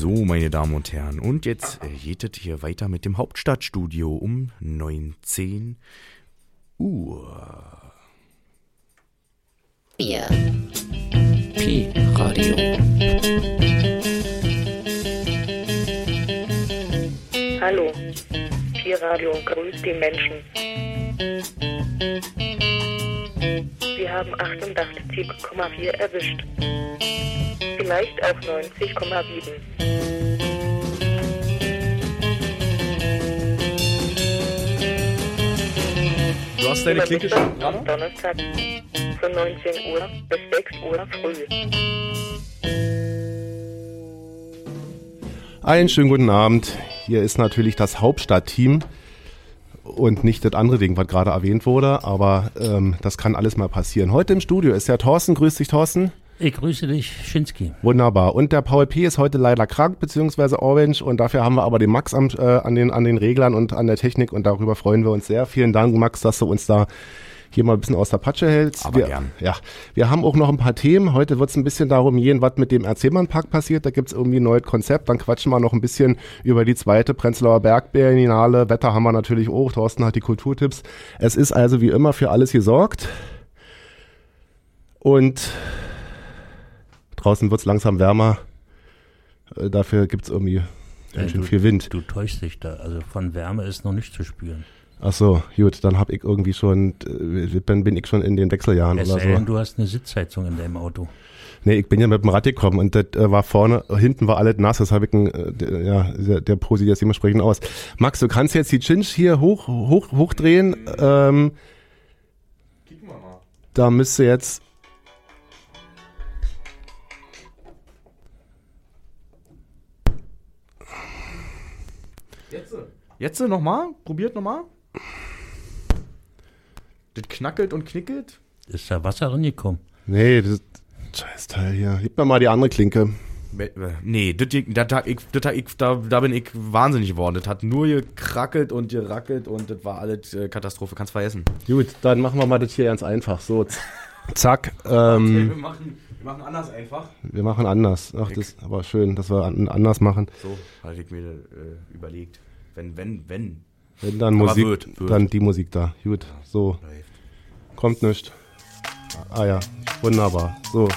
So, meine Damen und Herren, und jetzt äh, geht es hier weiter mit dem Hauptstadtstudio um 19 Uhr. Bier. Pi-Radio. Hallo, Pi-Radio grüßt die Menschen. Wir haben 88,4 erwischt. Vielleicht auch 90,7. Du hast deine Klinke schon dran? Donnerstag von 19 Uhr bis 6 Uhr früh. Einen schönen guten Abend. Hier ist natürlich das Hauptstadtteam und nicht das andere Ding, was gerade erwähnt wurde, aber ähm, das kann alles mal passieren. Heute im Studio ist der Thorsten. Grüß dich, Thorsten. Ich grüße dich, Schinski. Wunderbar. Und der Paul P. ist heute leider krank, beziehungsweise Orange. Und dafür haben wir aber den Max am, äh, an, den, an den Reglern und an der Technik. Und darüber freuen wir uns sehr. Vielen Dank, Max, dass du uns da hier mal ein bisschen aus der Patsche hältst. Aber wir, gern. Ja, wir haben auch noch ein paar Themen. Heute wird es ein bisschen darum gehen, was mit dem Erzählmann-Park passiert. Da gibt's irgendwie ein neues Konzept. Dann quatschen wir noch ein bisschen über die zweite Prenzlauer Bergbiennale. Wetter haben wir natürlich auch. Thorsten hat die Kulturtipps. Es ist also wie immer für alles gesorgt. Und draußen wird's langsam wärmer. Äh, Dafür gibt's irgendwie ganz schön du, viel Wind. Du täuschst dich da. Also von Wärme ist noch nicht zu spüren. Ach so, gut, dann hab ich irgendwie schon, äh, bin, bin ich schon in den Wechseljahren Es oder denn, so. du hast eine Sitzheizung in deinem Auto. Nee, ich bin ja mit dem Rad gekommen und das äh, war vorne, hinten war alles nass, das habe ich, ein, äh, der, ja, der, der Pro sieht jetzt dementsprechend aus. Max, du kannst jetzt die Chinch hier hoch, hoch, hochdrehen. Ähm, da müsste jetzt, Jetzt? Nochmal? Probiert nochmal? Das knackelt und knickelt? Ist da Wasser reingekommen? nee, das scheiß Teil hier. Gib mir mal die andere Klinke. Äh, Nee, das, das, das, ich, das, ich, da, da bin ich wahnsinnig geworden. Das hat nur gekrackelt und gerackelt und das war alles äh, Katastrophe. Kannst vergessen. Gut, dann machen wir mal das hier ganz einfach. So, zack. Wir, Ähm, machen, wir machen anders einfach. wir machen anders. Ach, das ist aber schön, dass wir an, anders machen. So, hatte ich mir äh, überlegt. Wenn, wenn, wenn. Wenn dann Aber Musik, wird, wird. dann die Musik da. Gut, so. Läuft. Kommt nicht. Ah ja, wunderbar. So.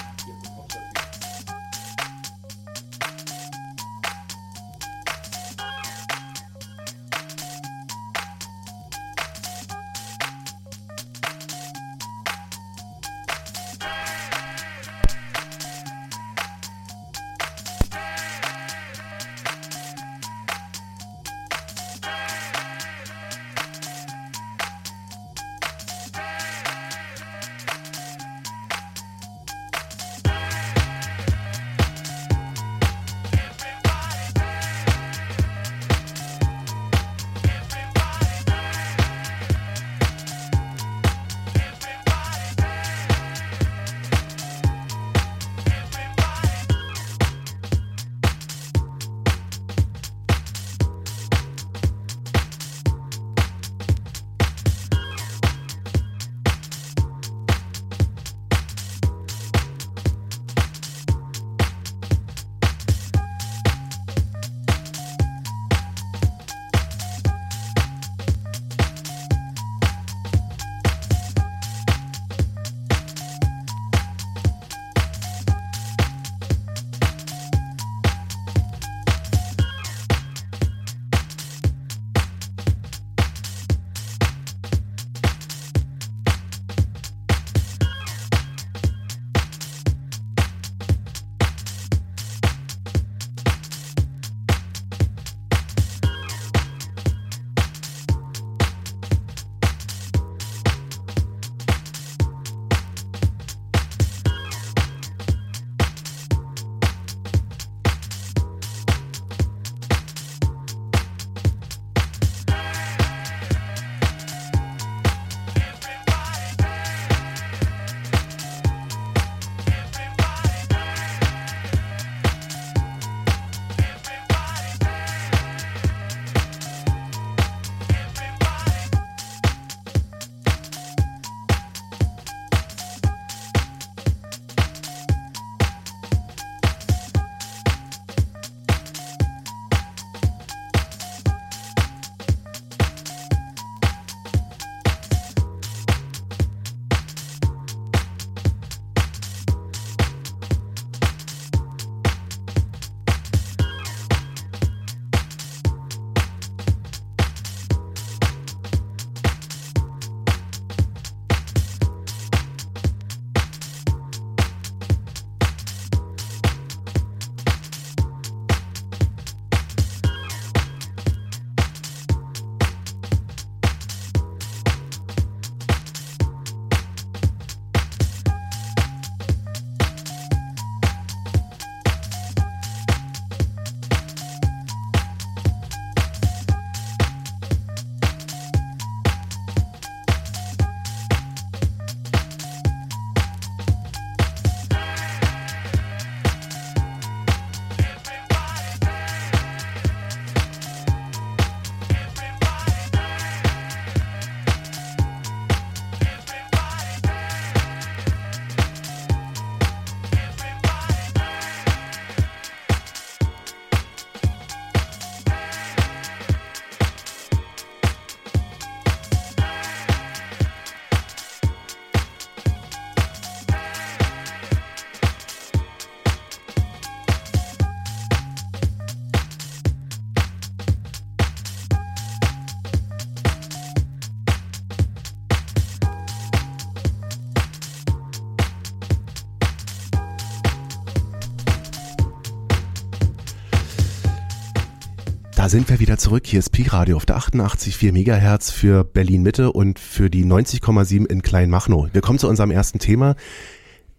Sind wir wieder zurück. Hier ist Pi-Radio auf der 88,4 Megahertz für Berlin-Mitte und für die 90,7 in Kleinmachnow. Wir kommen zu unserem ersten Thema.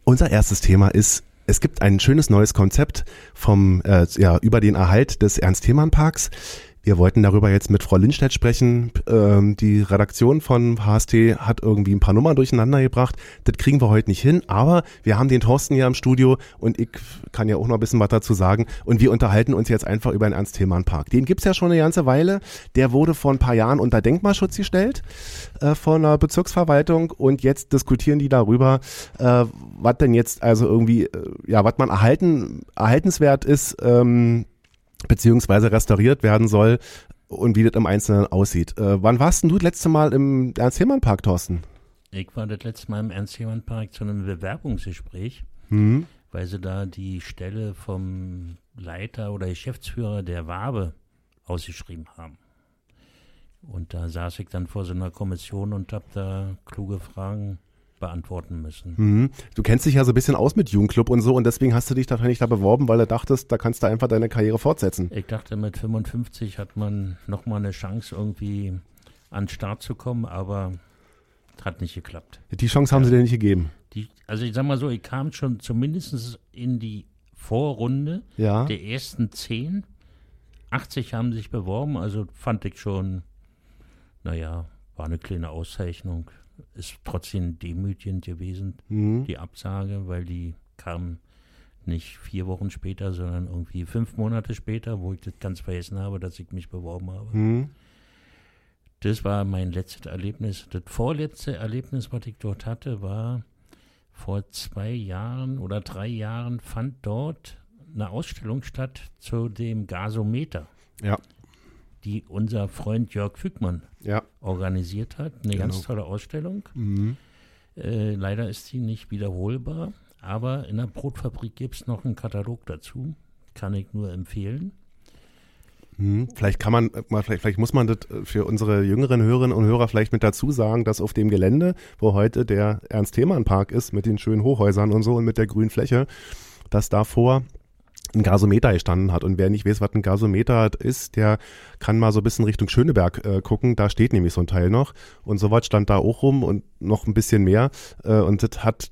Unser erstes Thema ist, es gibt ein schönes neues Konzept vom, äh, ja, über den Erhalt des Ernst-Thiemann-Parks. Wir wollten darüber jetzt mit Frau Lindstedt sprechen. Ähm, die Redaktion von HST hat irgendwie ein paar Nummern durcheinander gebracht. Das kriegen wir heute nicht hin, aber wir haben den Thorsten hier im Studio und ich kann ja auch noch ein bisschen was dazu sagen. Und wir unterhalten uns jetzt einfach über den Ernst-Thälmann-Park. Den gibt's ja schon eine ganze Weile. Der wurde vor ein paar Jahren unter Denkmalschutz gestellt äh, von der Bezirksverwaltung und jetzt diskutieren die darüber, äh, was denn jetzt also irgendwie, äh, ja, was man erhalten, erhaltenswert ist, ähm, beziehungsweise restauriert werden soll und wie das im Einzelnen aussieht. Äh, wann warst denn du das letzte Mal im Ernst-Hehmann-Park, Thorsten? Ich war das letzte Mal im Ernst-Hehmann-Park zu einem Bewerbungsgespräch, Mhm. weil sie da die Stelle vom Leiter oder Geschäftsführer der Wabe ausgeschrieben haben. Und da saß ich dann vor so einer Kommission und habe da kluge Fragen beantworten müssen. Mhm. Du kennst dich ja so ein bisschen aus mit Jugendclub und so und deswegen hast du dich wahrscheinlich da beworben, weil du dachtest, da kannst du einfach deine Karriere fortsetzen. Ich dachte, mit 55 hat man nochmal eine Chance, irgendwie an den Start zu kommen, aber hat nicht geklappt. Die Chance haben sie dir nicht gegeben. Die, also ich sag mal so, ich kam schon zumindest in die Vorrunde Ja. der ersten zehn. 80 haben sich beworben, also fand ich schon, naja, war eine kleine Auszeichnung. Ist trotzdem demütigend gewesen, Mhm. die Absage, weil die kam nicht vier Wochen später, sondern irgendwie fünf Monate später, wo ich das ganz vergessen habe, dass ich mich beworben habe. Mhm. Das war mein letztes Erlebnis. Das vorletzte Erlebnis, was ich dort hatte, war vor zwei Jahren oder drei Jahren fand dort eine Ausstellung statt zu dem Gasometer, Ja. Die unser Freund Jörg Fügmann Ja. organisiert hat. Eine ganz Genau. tolle Ausstellung. Mhm. Äh, leider ist sie nicht wiederholbar, aber in der Brotfabrik gibt es noch einen Katalog dazu. Kann ich nur empfehlen. Mhm. Vielleicht kann man, äh, vielleicht, vielleicht muss man das äh, für unsere jüngeren Hörerinnen und Hörer vielleicht mit dazu sagen, dass auf dem Gelände, wo heute der Ernst-Thälmann-Park ist, mit den schönen Hochhäusern und so und mit der grünen Fläche, dass davor ein Gasometer gestanden hat. Und wer nicht weiß, was ein Gasometer ist, der kann mal so ein bisschen Richtung Schöneberg äh, gucken. Da steht nämlich so ein Teil noch. Und sowas stand da auch rum und noch ein bisschen mehr. Äh, und das hat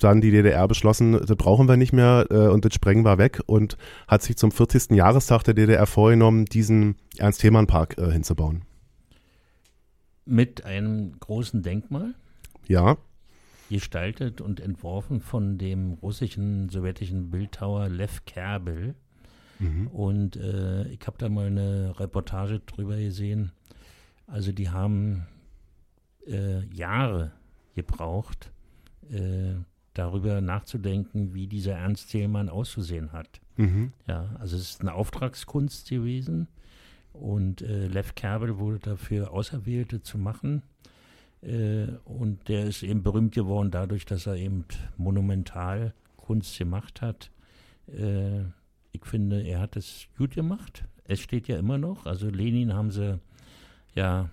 dann die DDR beschlossen, das brauchen wir nicht mehr äh, und das sprengen wir weg und hat sich zum 40. Jahrestag der DDR vorgenommen, diesen Ernst-Thälmann-Park äh, hinzubauen. Mit einem großen Denkmal. Ja, gestaltet und entworfen von dem russischen sowjetischen Bildhauer Lev Kerbel. Und äh, ich habe da mal eine Reportage drüber gesehen. Also die haben äh, Jahre gebraucht, äh, darüber nachzudenken, wie dieser Ernst Thälmann auszusehen hat. mhm. Ja, also es ist eine Auftragskunst gewesen und äh, Lev Kerbel wurde dafür auserwählt, zu machen. Äh, und der ist eben berühmt geworden dadurch, dass er eben Monumentalkunst gemacht hat. Äh, ich finde, er hat es gut gemacht. Es steht ja immer noch. Also Lenin haben sie ja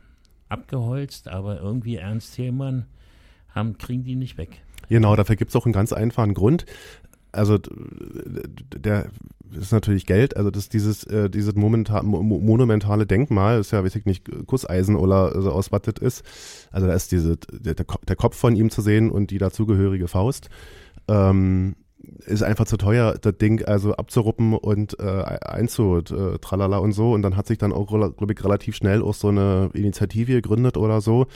abgeholzt, aber irgendwie Ernst Thälmann haben, kriegen die nicht weg. Genau, dafür gibt es auch einen ganz einfachen Grund. Also der ist natürlich Geld, also das dieses äh, dieses momenta mo monumentale Denkmal ist ja, weiß ich nicht, Gusseisen oder so aus was das ist. Also da ist diese der, der Ko- der Kopf von ihm zu sehen und die dazugehörige Faust. Ähm, ist einfach zu teuer, das Ding also abzuruppen und äh, einzu äh, tralala und so. Und dann hat sich dann auch, glaube ich, relativ schnell auch so eine Initiative gegründet oder so,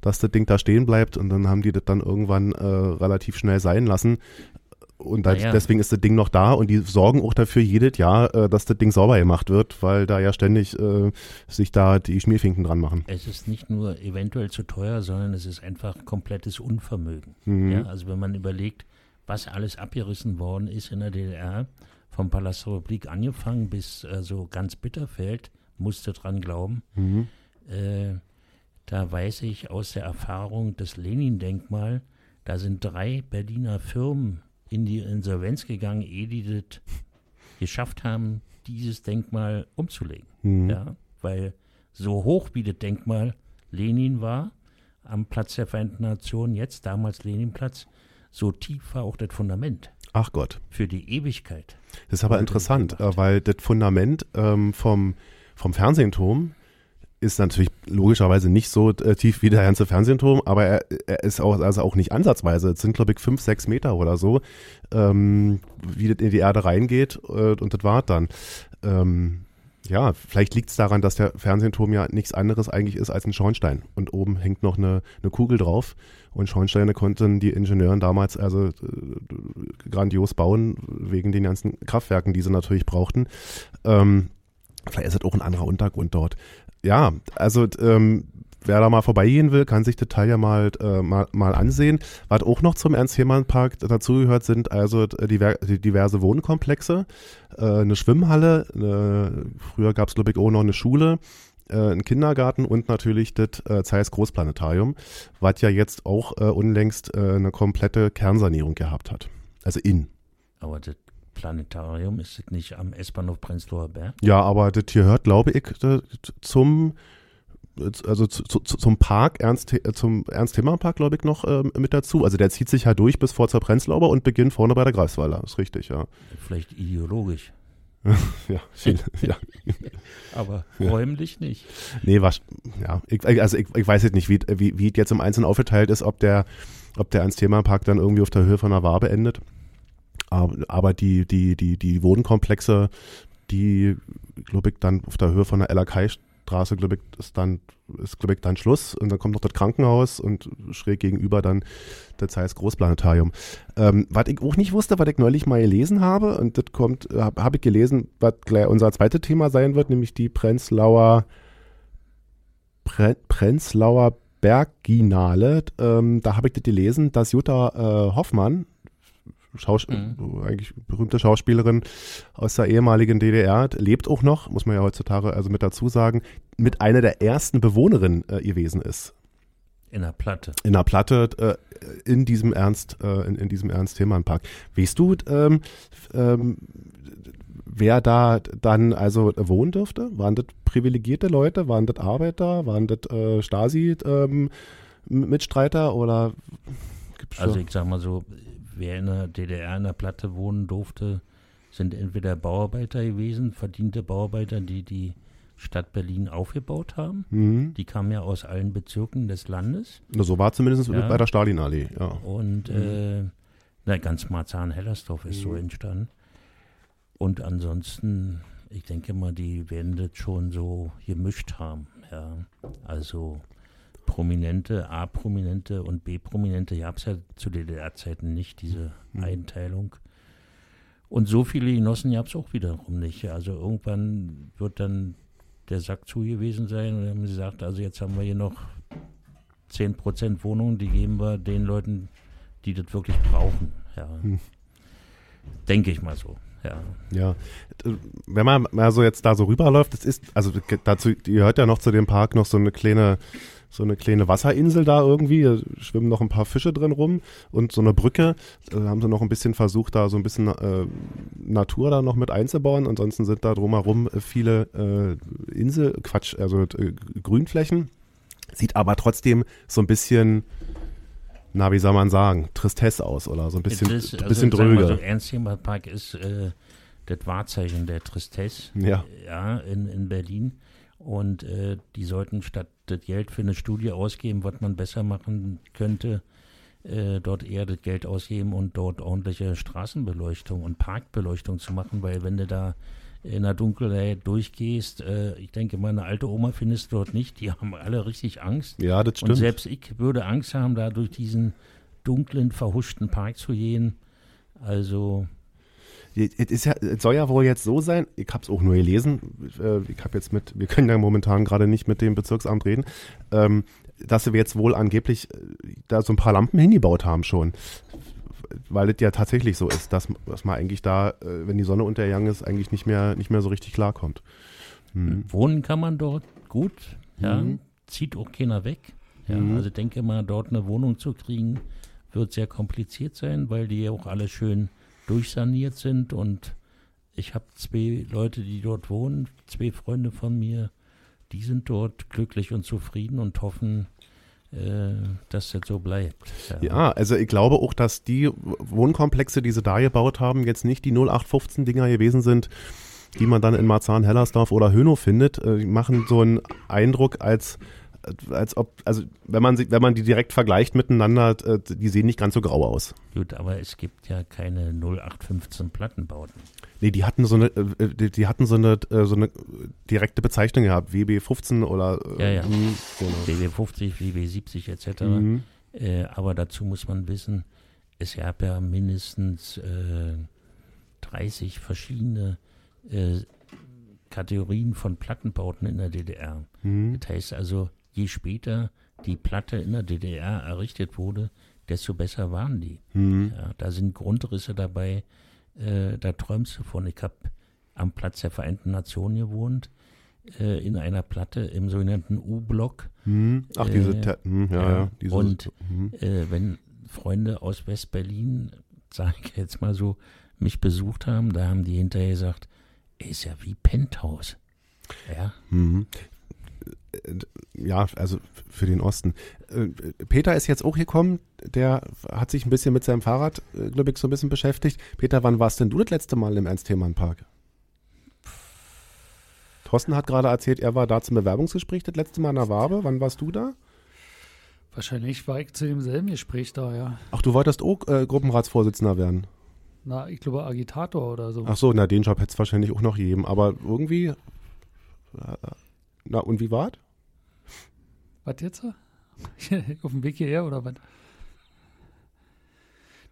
dass das Ding da stehen bleibt. Und dann haben die das dann irgendwann äh, relativ schnell sein lassen. Und da, Naja. deswegen ist das Ding noch da und die sorgen auch dafür jedes Jahr, äh, dass das Ding sauber gemacht wird, weil da ja ständig äh, sich da die Schmierfinken dran machen. Es ist nicht nur eventuell zu teuer, sondern es ist einfach komplettes Unvermögen. Mhm. Ja, also wenn man überlegt, was alles abgerissen worden ist in der DDR, vom Palast der Republik angefangen bis äh, so ganz Bitterfeld, musste dran glauben. Mhm. Äh, da weiß ich aus der Erfahrung des Lenin-Denkmal, da sind drei Berliner Firmen in die Insolvenz gegangen, ehe die das geschafft haben, dieses Denkmal umzulegen. Mhm. Ja, weil so hoch wie das Denkmal Lenin war, am Platz der Vereinten Nationen, jetzt damals Leninplatz, so tief war auch das Fundament Ach Gott. für die Ewigkeit. Das ist aber interessant, äh, weil das Fundament ähm, vom, vom Fernsehturm ist natürlich logischerweise nicht so äh, tief wie der ganze Fernsehturm, aber er, er ist auch, also auch nicht ansatzweise. Es sind, glaube ich, fünf, sechs Meter oder so, ähm, wie das in die Erde reingeht äh, und das war dann. Ähm, ja, vielleicht liegt es daran, dass der Fernsehturm ja nichts anderes eigentlich ist als ein Schornstein. Und oben hängt noch eine, eine Kugel drauf. Und Schornsteine konnten die Ingenieuren damals also äh, grandios bauen, wegen den ganzen Kraftwerken, die sie natürlich brauchten. Ähm, vielleicht ist es auch ein anderer Untergrund dort ja, also ähm, wer da mal vorbeigehen will, kann sich das Teil ja mal, äh, mal, mal ansehen. Was auch noch zum Ernst-Hehmann-Park dazugehört, sind also die, die diverse Wohnkomplexe, äh, eine Schwimmhalle, eine, früher gab es glaube ich auch noch eine Schule, äh, einen Kindergarten und natürlich das äh, Zeiss Großplanetarium, was ja jetzt auch äh, unlängst äh, eine komplette Kernsanierung gehabt hat. Also in. Aber das Planetarium, ist das nicht am S-Bahnhof Prenzlauer Berg? Ja, aber das gehört, glaube ich, zum also zu, zu, zum Park, Ernst, zum Ernst-Thema-Park, glaube ich, noch ähm, mit dazu. Also der zieht sich halt durch bis vor zur Prenzlauer und beginnt vorne bei der Greifswalder. Ist richtig, ja. Vielleicht ideologisch. ja, viel, ja. Aber räumlich ja. nicht. Nee, was, ja, ich, also ich, ich weiß jetzt nicht, wie, wie, wie jetzt im Einzelnen aufgeteilt ist, ob der, ob der Ernst-Thema-Park dann irgendwie auf der Höhe von der Wabe endet. Aber die, die, die, die Wohnkomplexe, die, glaube ich, dann auf der Höhe von der LAK-Straße, glaube ich, ist dann, ist, glaube ich, dann Schluss. Und dann kommt noch das Krankenhaus und schräg gegenüber dann das heißt Großplanetarium. Ähm, was ich auch nicht wusste, was ich neulich mal gelesen habe, und das kommt, habe hab ich gelesen, was gleich unser zweites Thema sein wird, nämlich die Prenzlauer, Pre, Prenzlauer Berginale. Ähm, da habe ich das gelesen, dass Jutta äh, Hoffmann, Schaus mhm. eigentlich berühmte Schauspielerin aus der ehemaligen DDR, lebt auch noch, muss man ja heutzutage also mit dazu sagen, mit einer der ersten Bewohnerinnen äh, gewesen ist. In der Platte. In der Platte, äh, in diesem Ernst, äh, in, in, diesem Ernst-Themann-Park. Weißt du, ähm, ähm, wer da dann also wohnen dürfte? Waren das privilegierte Leute? Waren das Arbeiter? Waren das äh, Stasi-Mitstreiter ähm, oder? Also ich sag mal so, wer in der DDR in der Platte wohnen durfte, sind entweder Bauarbeiter gewesen, verdiente Bauarbeiter, die die Stadt Berlin aufgebaut haben. Mhm. Die kamen ja aus allen Bezirken des Landes. So war zumindest ja. bei der Stalinallee, ja. Und mhm. äh, na, ganz Marzahn-Hellersdorf ist mhm. so entstanden. Und ansonsten, ich denke mal, die werden das schon so gemischt haben. Ja. Also Prominente, A-Prominente und B-Prominente gab es ja zu DDR-Zeiten nicht, diese mhm. Einteilung. Und so viele Genossen gab es auch wiederum nicht. Also irgendwann wird dann der Sack zu gewesen sein und dann haben sie gesagt, also jetzt haben wir hier noch 10% Wohnungen, die geben wir den Leuten, die das wirklich brauchen. Ja. Hm. Denke ich mal so. Ja. ja, wenn man mal so jetzt da so rüberläuft, das ist, also dazu gehört ja noch zu dem Park noch so eine kleine so eine kleine Wasserinsel da irgendwie. Da schwimmen noch ein paar Fische drin rum und so eine Brücke. Da haben sie noch ein bisschen versucht, da so ein bisschen äh, Natur da noch mit einzubauen. Ansonsten sind da drumherum viele äh, Insel, Quatsch, also äh, Grünflächen. Sieht aber trotzdem so ein bisschen na, wie soll man sagen, Tristesse aus oder so ein bisschen, ist, also bisschen dröge. Also Ernst Park ist äh, das Wahrzeichen der Tristesse ja. Ja, in, in Berlin. Und äh, die sollten statt das Geld für eine Studie ausgeben, was man besser machen könnte, äh, dort eher das Geld ausgeben und dort ordentliche Straßenbeleuchtung und Parkbeleuchtung zu machen, weil wenn du da in der Dunkelheit durchgehst, äh, ich denke mal, eine alte Oma findest du dort nicht, die haben alle richtig Angst. Ja, das stimmt. Und selbst ich würde Angst haben, da durch diesen dunklen, verhuschten Park zu gehen. Also es, ja, soll ja wohl jetzt so sein, ich habe es auch nur gelesen, äh, ich habe jetzt mit, wir können ja momentan gerade nicht mit dem Bezirksamt reden, ähm, dass wir jetzt wohl angeblich äh, da so ein paar Lampen hingebaut haben schon. Weil es ja tatsächlich so ist, dass, dass man eigentlich da, äh, wenn die Sonne untergegangen ist, eigentlich nicht mehr, nicht mehr so richtig klarkommt. Hm. Wohnen kann man dort gut, ja, mhm. zieht auch keiner weg. Ja, mhm. Also denke mal, dort eine Wohnung zu kriegen, wird sehr kompliziert sein, weil die auch alle schön durchsaniert sind und ich habe zwei Leute, die dort wohnen, zwei Freunde von mir, die sind dort glücklich und zufrieden und hoffen, äh, dass das so bleibt. Ja. ja. also ich glaube auch, dass die Wohnkomplexe, die sie da gebaut haben, jetzt nicht die 0815-Dinger gewesen sind, die man dann in Marzahn, Hellersdorf oder Hönow findet, äh, machen so einen Eindruck als als ob, also wenn man sie, wenn man die direkt vergleicht miteinander, äh, die sehen nicht ganz so grau aus. Gut, aber es gibt ja keine 0815 Plattenbauten. Nee, die hatten so eine, äh, die, die hatten so eine, äh, so eine direkte Bezeichnung gehabt, WB15 oder Ja, ja. mh, genau. WB50, WB70 etc. Mhm. Äh, aber dazu muss man wissen, es gab ja mindestens äh, 30 verschiedene äh, Kategorien von Plattenbauten in der DDR. Mhm. Das heißt also, je später die Platte in der DDR errichtet wurde, desto besser waren die. Mhm. Ja, da sind Grundrisse dabei, äh, da träumst du von. Ich habe am Platz der Vereinten Nationen gewohnt, äh, in einer Platte im sogenannten U-Block. Mhm. Ach, diese, Äh, Te- mhm, ja, ja. diese, Und mhm. äh, wenn Freunde aus West-Berlin, sage ich jetzt mal so, mich besucht haben, da haben die hinterher gesagt, ist ja wie Penthouse. Ja, Mhm. Äh, Ja, also für den Osten. Äh, Peter ist jetzt auch gekommen, der hat sich ein bisschen mit seinem Fahrrad, äh, glaube ich, so ein bisschen beschäftigt. Peter, wann warst denn du das letzte Mal im Ernst-Thälmann-Park? Thorsten hat gerade erzählt, er war da zum Bewerbungsgespräch das letzte Mal in der Wabe. Wann warst du da? Wahrscheinlich war ich zu demselben Gespräch da, ja. Ach, du wolltest auch äh, Gruppenratsvorsitzender werden. Na, ich glaube Agitator oder so. Ach so, na, den Job hätte es wahrscheinlich auch noch gegeben. Aber irgendwie, na, und wie war's? Was jetzt? Auf dem Weg hierher oder was?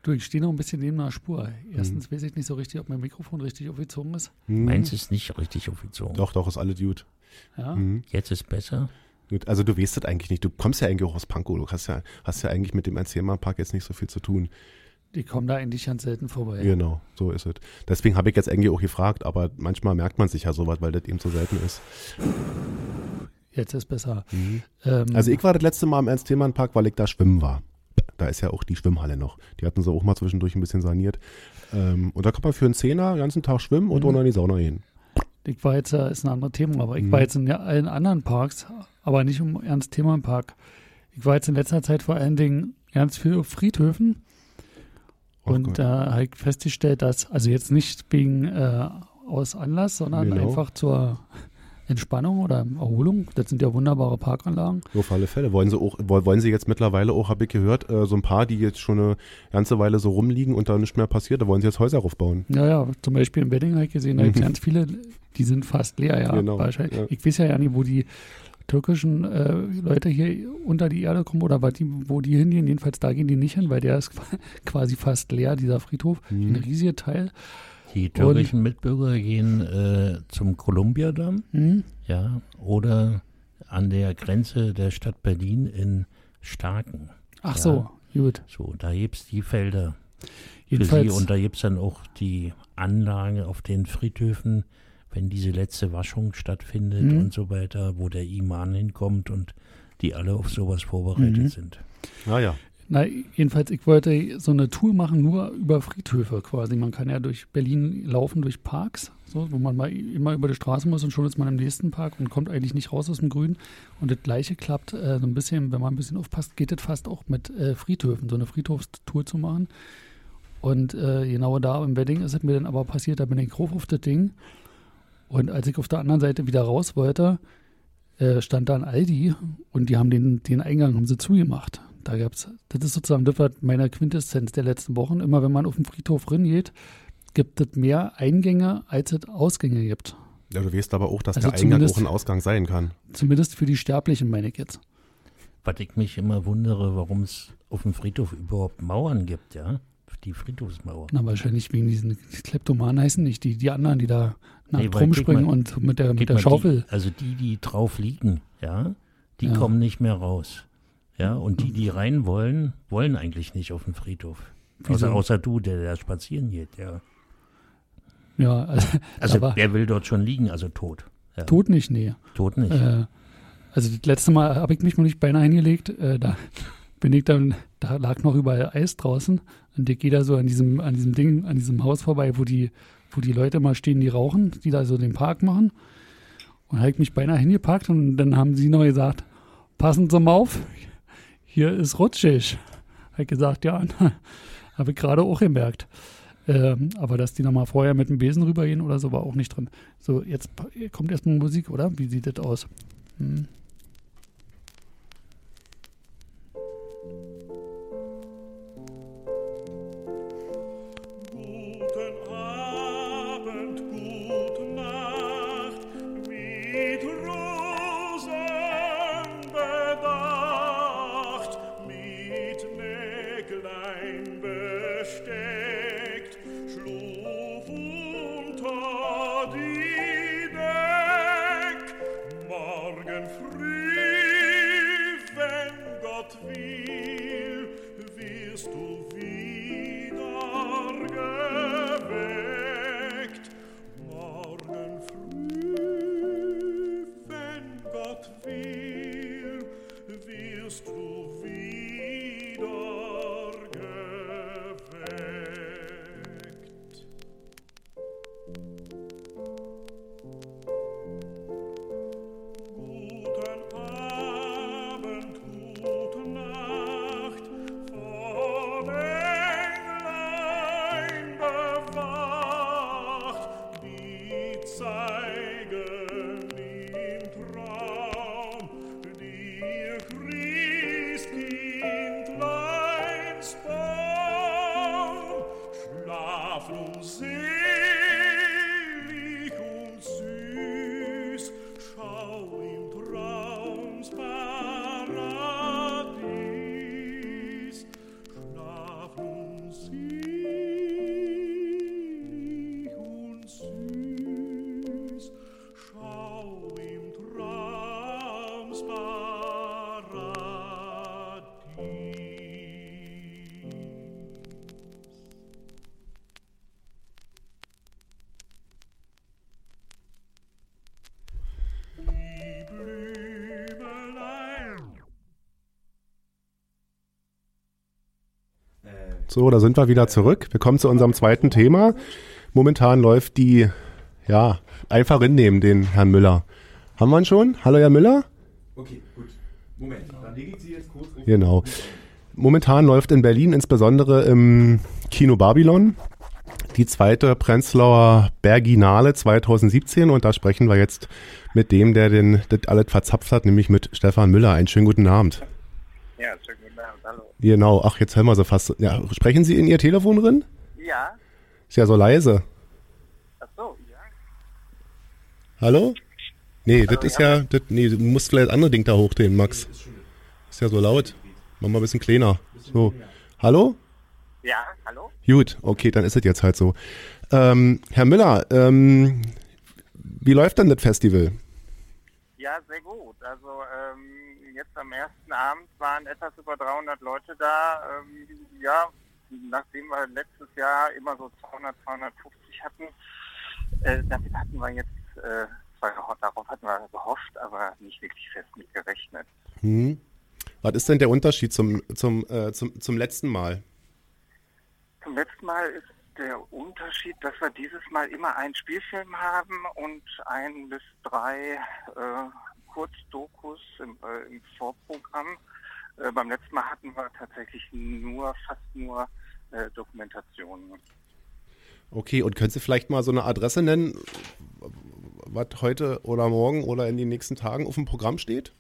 Du, ich stehe noch ein bisschen neben einer Spur. Erstens weiß ich nicht so richtig, ob mein Mikrofon richtig aufgezogen ist. Hm. meins ist nicht richtig aufgezogen. Doch, doch, ist alles gut. Ja. Mhm. Jetzt ist besser. Gut, also du weißt das eigentlich nicht. Du kommst ja eigentlich auch aus Pankow. Du hast ja, hast ja eigentlich mit dem Erzählmann-Park jetzt nicht so viel zu tun. Die kommen da eigentlich ganz selten vorbei. Genau, so ist es. Deswegen habe ich jetzt eigentlich auch gefragt, aber manchmal merkt man sich ja sowas, weil das eben so selten ist. Jetzt ist besser. Ähm, Also ich war das letzte Mal im Ernst-Thälmann-Park, weil ich da schwimmen war. Da ist ja auch die Schwimmhalle noch. Die hatten sie auch mal zwischendurch ein bisschen saniert. Ähm, und da kann man für einen Zehner den ganzen Tag schwimmen und Mhm. noch in die Sauna gehen. ich war jetzt, äh, ist ein anderes Thema, aber ich Mhm. war jetzt in allen anderen Parks, aber nicht um im Park. Ich war jetzt in letzter Zeit vor allen Dingen ganz viel auf Friedhöfen und da habe ich festgestellt, dass, also jetzt nicht wegen äh, aus Anlass, sondern Genau. einfach zur Entspannung oder Erholung. Das sind ja wunderbare Parkanlagen. Auf alle Fälle. Wollen sie auch, woll- wollen sie jetzt mittlerweile auch, habe ich gehört, äh, so ein paar, die jetzt schon eine ganze Weile so rumliegen und da nichts mehr passiert, da wollen sie jetzt Häuser aufbauen. Ja, ja, zum Beispiel im Wedding habe ich gesehen, da gibt es ganz viele, die sind fast leer, ja. Genau, wahrscheinlich. ja. Ich weiß ja, ja nicht, wo die türkischen äh, Leute hier unter die Erde kommen oder die, wo die hingehen. Jedenfalls da gehen die nicht hin, weil der ist quasi fast leer, dieser Friedhof. Mhm. Ein riesiger Teil. Die türkischen Mitbürger gehen äh, zum Kolumbiadamm, Mhm. ja, oder an der Grenze der Stadt Berlin in Starken. Ach Ja. so, gut. So, da gibt's die Felder für sie und da gibt's dann auch die Anlage auf den Friedhöfen, wenn diese letzte Waschung stattfindet Mhm. und so weiter, wo der Iman hinkommt und die alle auf sowas vorbereitet Mhm. sind. Naja. na, jedenfalls, ich wollte so eine Tour machen, nur über Friedhöfe quasi. Man kann ja durch Berlin laufen, durch Parks, so, wo man mal immer über die Straße muss und schon ist man im nächsten Park und kommt eigentlich nicht raus aus dem Grün. Und das gleiche klappt äh, so ein bisschen, wenn man ein bisschen aufpasst, geht das fast auch mit äh, Friedhöfen, so eine Friedhofstour zu machen. Und äh, genau da im Wedding ist es mir dann aber passiert, da bin ich rauf auf das Ding. Und als ich auf der anderen Seite wieder raus wollte, äh, stand da ein Aldi und die haben den, den Eingang haben sie zugemacht. Da gab's, das ist sozusagen das war meine Quintessenz der letzten Wochen. Immer wenn man auf den Friedhof geht, gibt es mehr Eingänge, als es Ausgänge gibt. Ja, du weißt aber auch, dass Also der Eingang auch ein Ausgang sein kann. Zumindest für die Sterblichen, meine ich jetzt. Was ich mich immer wundere, warum es auf dem Friedhof überhaupt Mauern gibt, ja? Die Friedhofsmauer. Na, wahrscheinlich wegen diesen Kleptomanen heißen nicht die, die anderen, die da nach Nee, rumspringen und mit der, mit der Schaufel. Die, also die, die drauf liegen, ja, die Ja. kommen nicht mehr raus. Ja, und die, die rein wollen, wollen eigentlich nicht auf den Friedhof. Wieso? Außer, außer du, der da spazieren geht, ja. Ja, also, Also wer will dort schon liegen, also tot. Ja, tot nicht, nee. tot nicht. Äh, also das letzte Mal habe ich mich noch nicht beinahe hingelegt. Äh, da bin ich dann, da lag noch überall Eis draußen. Und ich gehe da so an diesem, an diesem Ding, an diesem Haus vorbei, wo die, wo die Leute mal stehen, die rauchen, die da so den Park machen. Und habe ich mich beinahe hingepackt und dann haben sie noch gesagt, passen Sie mal auf, hier ist rutschig. Habe ich gesagt, ja, habe ich gerade auch gemerkt. Ähm, aber dass die nochmal vorher mit dem Besen rübergehen oder so, war auch nicht drin. So, jetzt kommt erstmal Musik, oder? Wie sieht das aus? Hm. So, da sind wir wieder zurück. Wir kommen zu unserem zweiten Thema. Momentan läuft die, ja, einfach hinnehmen, den Herrn Müller. Haben wir ihn schon? Hallo, Herr Müller? Okay, gut. Moment, dann lege ich sie jetzt kurz auf. Genau. Momentan läuft in Berlin, insbesondere im Kino Babylon, die zweite Prenzlauer Berginale 2017 und da sprechen wir jetzt mit dem, der den, das alles verzapft hat, nämlich mit Stefan Müller. Einen schönen guten Abend. Ja, schönen guten Abend, hallo. Genau, ach, jetzt hören wir sie fast. Ja, sprechen Sie in Ihr Telefon drin? Ja, Ist ja so leise. ach so, ja. Hallo? Nee, das ist ja, das, nee, du musst vielleicht das andere Ding da hochdrehen, Max. Ist ja so laut. Mach mal ein bisschen kleiner. So. Hallo? Ja, hallo? Gut, okay, dann ist es jetzt halt so. Ähm, Herr Müller, ähm, wie läuft denn das Festival? Ja, sehr gut. Also ähm, jetzt am ersten Abend waren etwas über 300 Leute da. Ähm, ja, nachdem wir letztes Jahr immer so 200, 250 hatten, äh, damit hatten wir jetzt, äh, zwar darauf hatten wir gehofft, aber nicht wirklich fest mit gerechnet. Hm? Was ist denn der Unterschied zum, zum, äh, zum, zum letzten Mal? Zum letzten Mal ist der Unterschied, dass wir dieses Mal immer einen Spielfilm haben und ein bis drei äh, Kurzdokus im, äh, im Vorprogramm. Äh, beim letzten Mal hatten wir tatsächlich nur, fast nur äh, Dokumentationen. Okay, und können Sie vielleicht mal so eine Adresse nennen, was heute oder morgen oder in den nächsten Tagen auf dem Programm steht?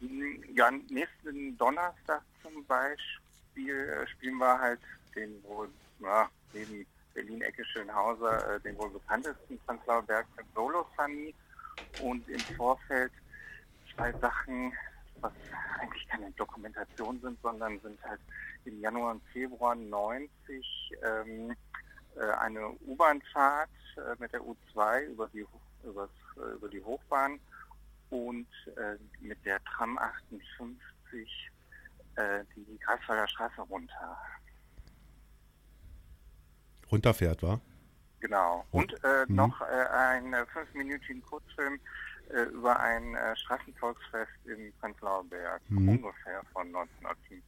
Hm, Ja, nächsten Donnerstag zum Beispiel äh, spielen wir halt den wohl, ja, neben Berlin-Ecke Schönhauser, äh, den wohl bekanntesten Prenzlauer Berg Solo Sunny und im Vorfeld zwei Sachen, was eigentlich keine Dokumentation sind, sondern sind halt im Januar und Februar 90 ähm, äh, eine U-Bahn-Fahrt äh, mit der U2 über die, übers, äh, über die Hochbahn und äh, mit der Tram 58 äh, die Greifswalder Straße runter. Runterfährt, war? Genau. Und äh, noch äh, ein äh, fünfminütigen Kurzfilm äh, über ein äh, Straßenvolksfest in Prenzlauer Berg, ungefähr von 1950.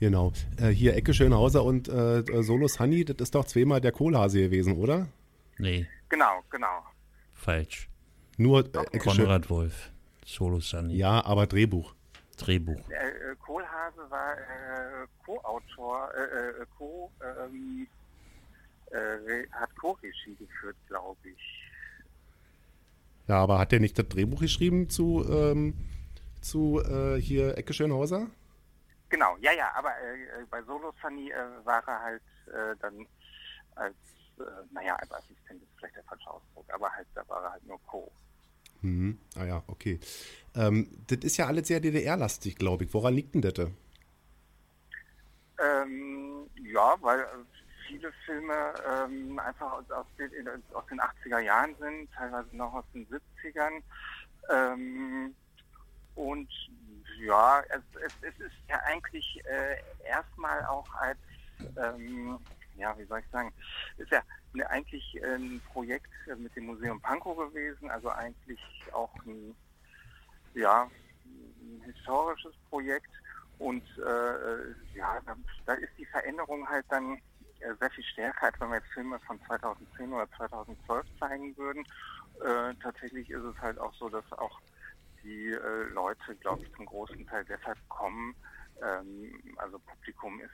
Genau. Äh, hier Ecke Schönhauser und äh, äh, Solo Sunny, das ist doch zweimal der Kohlhase gewesen, oder? Nee, Genau, genau. falsch. Nur äh, Ecke Schön. Konrad Wolf, Solo Sunny, Ja, aber Drehbuch. Drehbuch. Äh, Kohlhase war äh, Co-Autor, äh, äh, Co, ähm, äh, hat Co-Regie geführt, glaube ich. Ja, aber hat der nicht das Drehbuch geschrieben zu, ähm, zu äh, hier Ecke Schönhauser? Genau, ja, ja, aber äh, äh, bei Solo Sunny äh, war er halt äh, dann als, naja, als Assistent ist vielleicht der falsche Ausdruck, aber halt, da war er halt nur Co. Mhm. Ah ja, okay. Ähm, das ist ja alles sehr DDR-lastig, glaube ich. Woran liegt denn das? Ähm, ja, weil viele Filme ähm, einfach aus, aus, den, aus den 80er Jahren sind, teilweise noch aus den 70ern. Ähm, und ja, es, es, es ist ja eigentlich äh, erstmal auch als, ähm, ja, wie soll ich sagen, ist ja ne, eigentlich ein Projekt äh, mit dem Museum Pankow gewesen, also eigentlich auch ein, ja, ein historisches Projekt. Und äh, ja, da, da ist die Veränderung halt dann äh, sehr viel stärker, als wenn wir jetzt Filme von 2010 oder 2012 zeigen würden. Äh, tatsächlich ist es halt auch so, dass auch die äh, Leute, glaube ich, zum großen Teil deshalb kommen. Ähm, also Publikum ist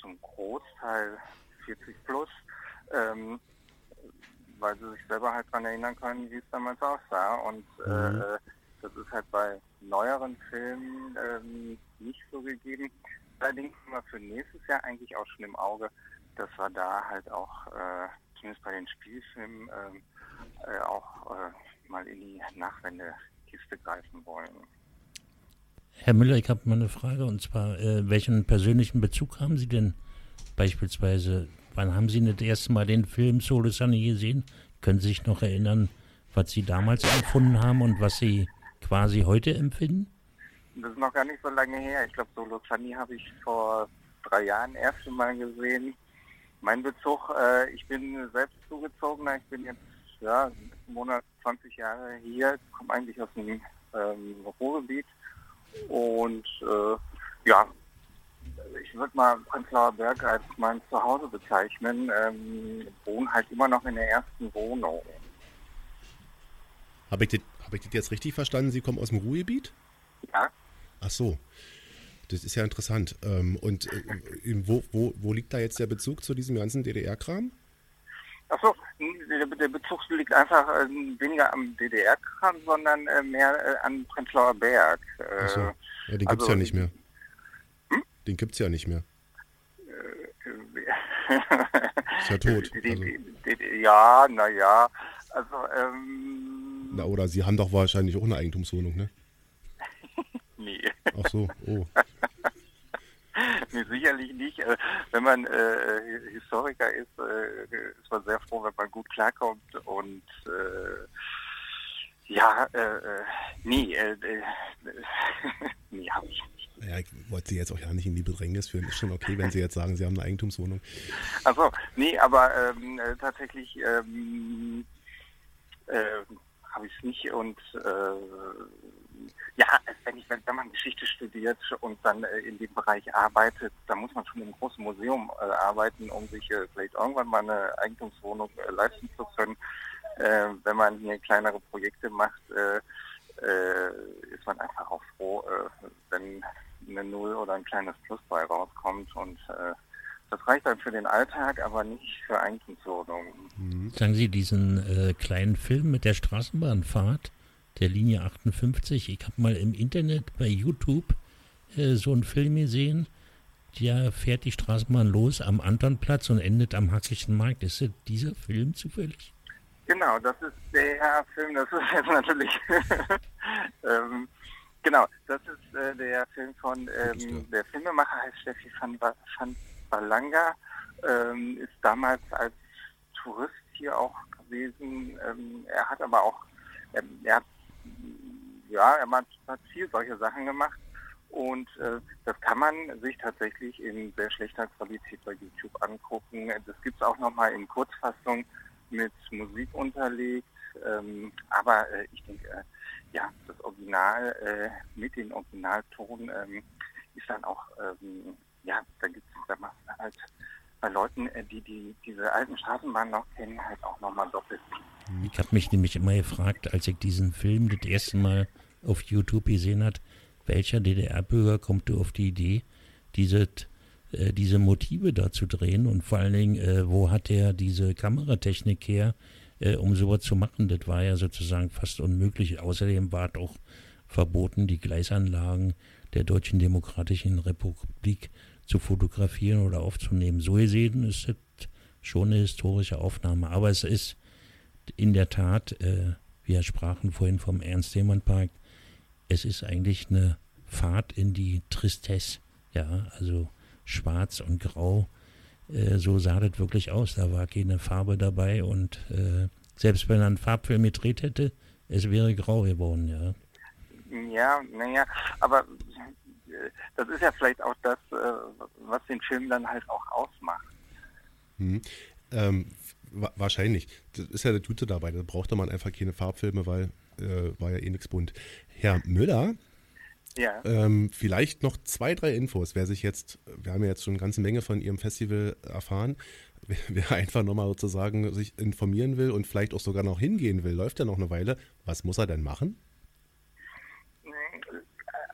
zum Großteil 40 plus, ähm, weil sie sich selber halt daran erinnern können, wie es damals aussah. Und äh, das ist halt bei neueren Filmen ähm, nicht so gegeben. Allerdings haben für nächstes Jahr eigentlich auch schon im Auge, dass wir da halt auch, äh, zumindest bei den Spielfilmen, ähm, äh, auch äh, mal in die Nachwendekiste greifen wollen. Herr Müller, ich habe mal eine Frage und zwar, äh, welchen persönlichen Bezug haben Sie denn beispielsweise? Wann haben Sie das erste Mal den Film Solo Sunny gesehen? Können Sie sich noch erinnern, was Sie damals empfunden haben und was Sie quasi heute empfinden? Das ist noch gar nicht so lange her. Ich glaube, Solo Sunny habe ich vor drei Jahren erst Mal gesehen. Mein Bezug, äh, ich bin selbst zugezogener. Ich bin jetzt ja, im Monat 20 Jahre hier, komme eigentlich aus dem ähm, Ruhrgebiet. Und äh, ja, ich würde mal Prenzlauer Berg als mein Zuhause bezeichnen. Ähm, wohne halt immer noch in der ersten Wohnung. Habe ich, das- hab ich das jetzt richtig verstanden? Sie kommen aus dem Ruhrgebiet? Ja, Ach so. Das ist ja interessant. Ähm, und äh, wo, wo, wo liegt da jetzt der Bezug zu diesem ganzen DDR-Kram? Achso, der, der Bezug liegt einfach äh, weniger am DDR-Kram, sondern äh, mehr an Prenzlauer Berg. Äh, Ach so. Ja, den gibt's also- ja nicht mehr. Den gibt's ja nicht mehr. Ist ja tot. Also, ja, naja, also, ähm, na, oder Sie haben doch wahrscheinlich auch eine Eigentumswohnung, ne? nee, Ach so, oh. nee, sicherlich nicht. Äh, wenn man äh, Historiker ist, äh, ist man sehr froh, wenn man gut klarkommt und äh, ja, äh, äh, nee, äh, äh, nee, habe ich nicht. Ja, ich wollte Sie jetzt auch ja nicht in die Bedrängnis führen. Ist schon okay, wenn Sie jetzt sagen, Sie haben eine Eigentumswohnung. Also, nee, aber ähm, äh, tatsächlich ähm, äh, habe ich es nicht und ja, wenn, ich, wenn, wenn man Geschichte studiert und dann äh, in dem Bereich arbeitet, dann muss man schon im großen Museum äh, arbeiten, um sich äh, vielleicht irgendwann mal eine Eigentumswohnung äh, leisten zu können. Äh, wenn man hier kleinere Projekte macht, äh, ist man einfach auch froh, wenn eine Null oder ein kleines Plus bei rauskommt und das reicht dann für den Alltag, aber nicht für Eigentumswohnungen. Sagen Sie diesen kleinen Film mit der Straßenbahnfahrt der Linie 58. Ich habe mal im Internet bei YouTube äh, so einen Film gesehen. Da fährt die Straßenbahn los am Antonplatz und endet am Hackischen Markt. Ist das dieser Film zufällig? Genau, das ist der Film, das ist jetzt natürlich, ähm, genau, das ist äh, der Film von, ähm, der Filmemacher heißt Steffi van, van Balanga, ähm, ist damals als Tourist hier auch gewesen. Ähm, er hat aber auch, ähm, er hat, ja, er hat, viel solche Sachen gemacht. Und äh, das kann man sich tatsächlich in sehr schlechter Qualität bei YouTube angucken. Das gibt es auch nochmal in Kurzfassung mit Musik unterlegt. Ähm, aber äh, ich denke, äh, ja, das Original äh, mit dem Originalton ähm, ist dann auch, ähm, ja, da gibt es halt bei Leuten, äh, die, die diese alten Straßenbahnen noch kennen, halt auch nochmal doppelt. Ich habe mich nämlich immer gefragt, als ich diesen Film das erste Mal auf YouTube gesehen hat, welcher DDR-Bürger kommt auf die Idee, dieses äh, diese Motive da zu drehen und vor allen Dingen, äh, wo hat er diese Kameratechnik her, äh, um sowas zu machen? Das war ja sozusagen fast unmöglich. Außerdem war auch verboten, die Gleisanlagen der Deutschen Demokratischen Republik zu fotografieren oder aufzunehmen. So gesehen ist es schon eine historische Aufnahme. Aber es ist in der Tat, äh, wir sprachen vorhin vom Ernst-Lehmann-Park, es ist eigentlich eine Fahrt in die Tristesse. Ja, also schwarz und grau. Äh, so sah das wirklich aus. Da war keine Farbe dabei und äh, selbst wenn er einen Farbfilm gedreht hätte, es wäre grau geworden, ja. Ja, naja, aber äh, das ist ja vielleicht auch das, äh, was den Film dann halt auch ausmacht. Hm. Ähm, wahrscheinlich. Das ist ja der Gute dabei. Da brauchte man einfach keine Farbfilme, weil äh, war ja eh nichts bunt. Herr Müller, Ja. ähm, vielleicht noch zwei, drei Infos. Wer sich jetzt, wir haben ja jetzt schon eine ganze Menge von Ihrem Festival erfahren, wer, wer einfach nochmal sozusagen sich informieren will und vielleicht auch sogar noch hingehen will, läuft ja noch eine Weile. Was muss er denn machen?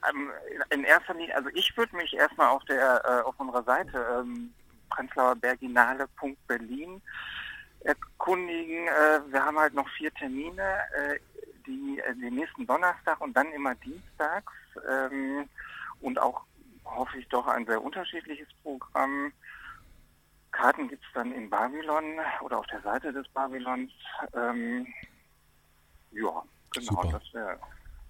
Ähm, in erster Linie, also ich würde mich erstmal auf der äh, auf unserer Seite ähm, prenzlauerberginale.berlin erkundigen. Äh, wir haben halt noch vier Termine, äh, die äh, den nächsten Donnerstag und dann immer dienstags ähm, und auch hoffe ich doch ein sehr unterschiedliches Programm. Karten gibt es dann in Babylon oder auf der Seite des Babylons. Ähm, ja, genau, Super. das wäre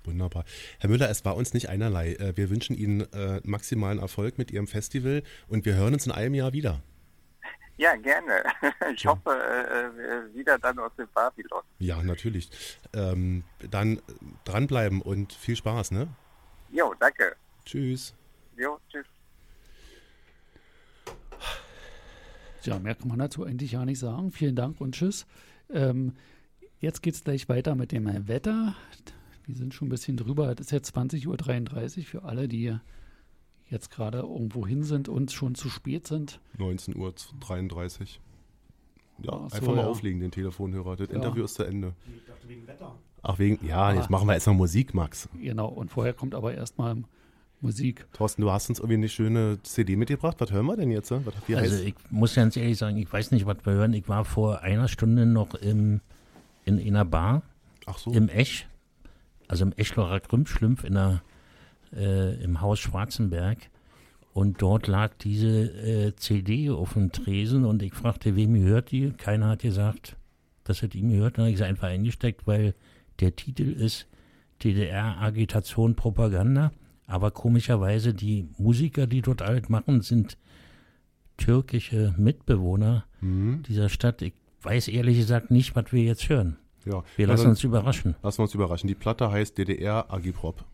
Wunderbar. Herr Müller, es war uns nicht einerlei. Wir wünschen Ihnen maximalen Erfolg mit Ihrem Festival und wir hören uns in einem Jahr wieder. Ja, gerne. Ich Ja. hoffe, äh, äh, wieder dann aus dem Babylon. Ja, natürlich. Ähm, dann dranbleiben und viel Spaß, ne? Jo, danke. Tschüss. Jo, tschüss. Ja, mehr kann man dazu eigentlich gar nicht sagen. Vielen Dank und tschüss. Ähm, jetzt geht es gleich weiter mit dem Wetter. Wir sind schon ein bisschen drüber. Es ist jetzt 20.33 Uhr für alle, die jetzt gerade irgendwo hin sind und schon zu spät sind. 19.33 Uhr. Ja, Ach so, einfach mal ja. auflegen, den Telefonhörer. Das Ja. Interview ist zu Ende. Ich dachte wegen Wetter. Ach, wegen, ja, Ah. jetzt machen wir erstmal Musik, Max. Genau, und vorher kommt aber erstmal Musik. Thorsten, du hast uns irgendwie eine schöne CD mitgebracht. Was hören wir denn jetzt? Was, wie Also heißt ich muss ganz ehrlich sagen, ich weiß nicht, was wir hören. Ich war vor einer Stunde noch im, in einer Bar Ach so. im Ech, also im Eschlorer Krümpschlümpf in der, äh, im Haus Schwarzenberg. Und dort lag diese äh, CD auf dem Tresen und ich fragte, wem gehört die? Keiner hat gesagt, dass es ihm gehört. Dann habe ich sie einfach eingesteckt, weil der Titel ist DDR-Agitation Propaganda. Aber komischerweise die Musiker, die dort alt machen, sind türkische Mitbewohner Mhm. dieser Stadt. Ich weiß ehrlich gesagt nicht, was wir jetzt hören. Ja. Wir Na, lassen dann uns überraschen. Lassen wir uns überraschen. Die Platte heißt DDR Agiprop.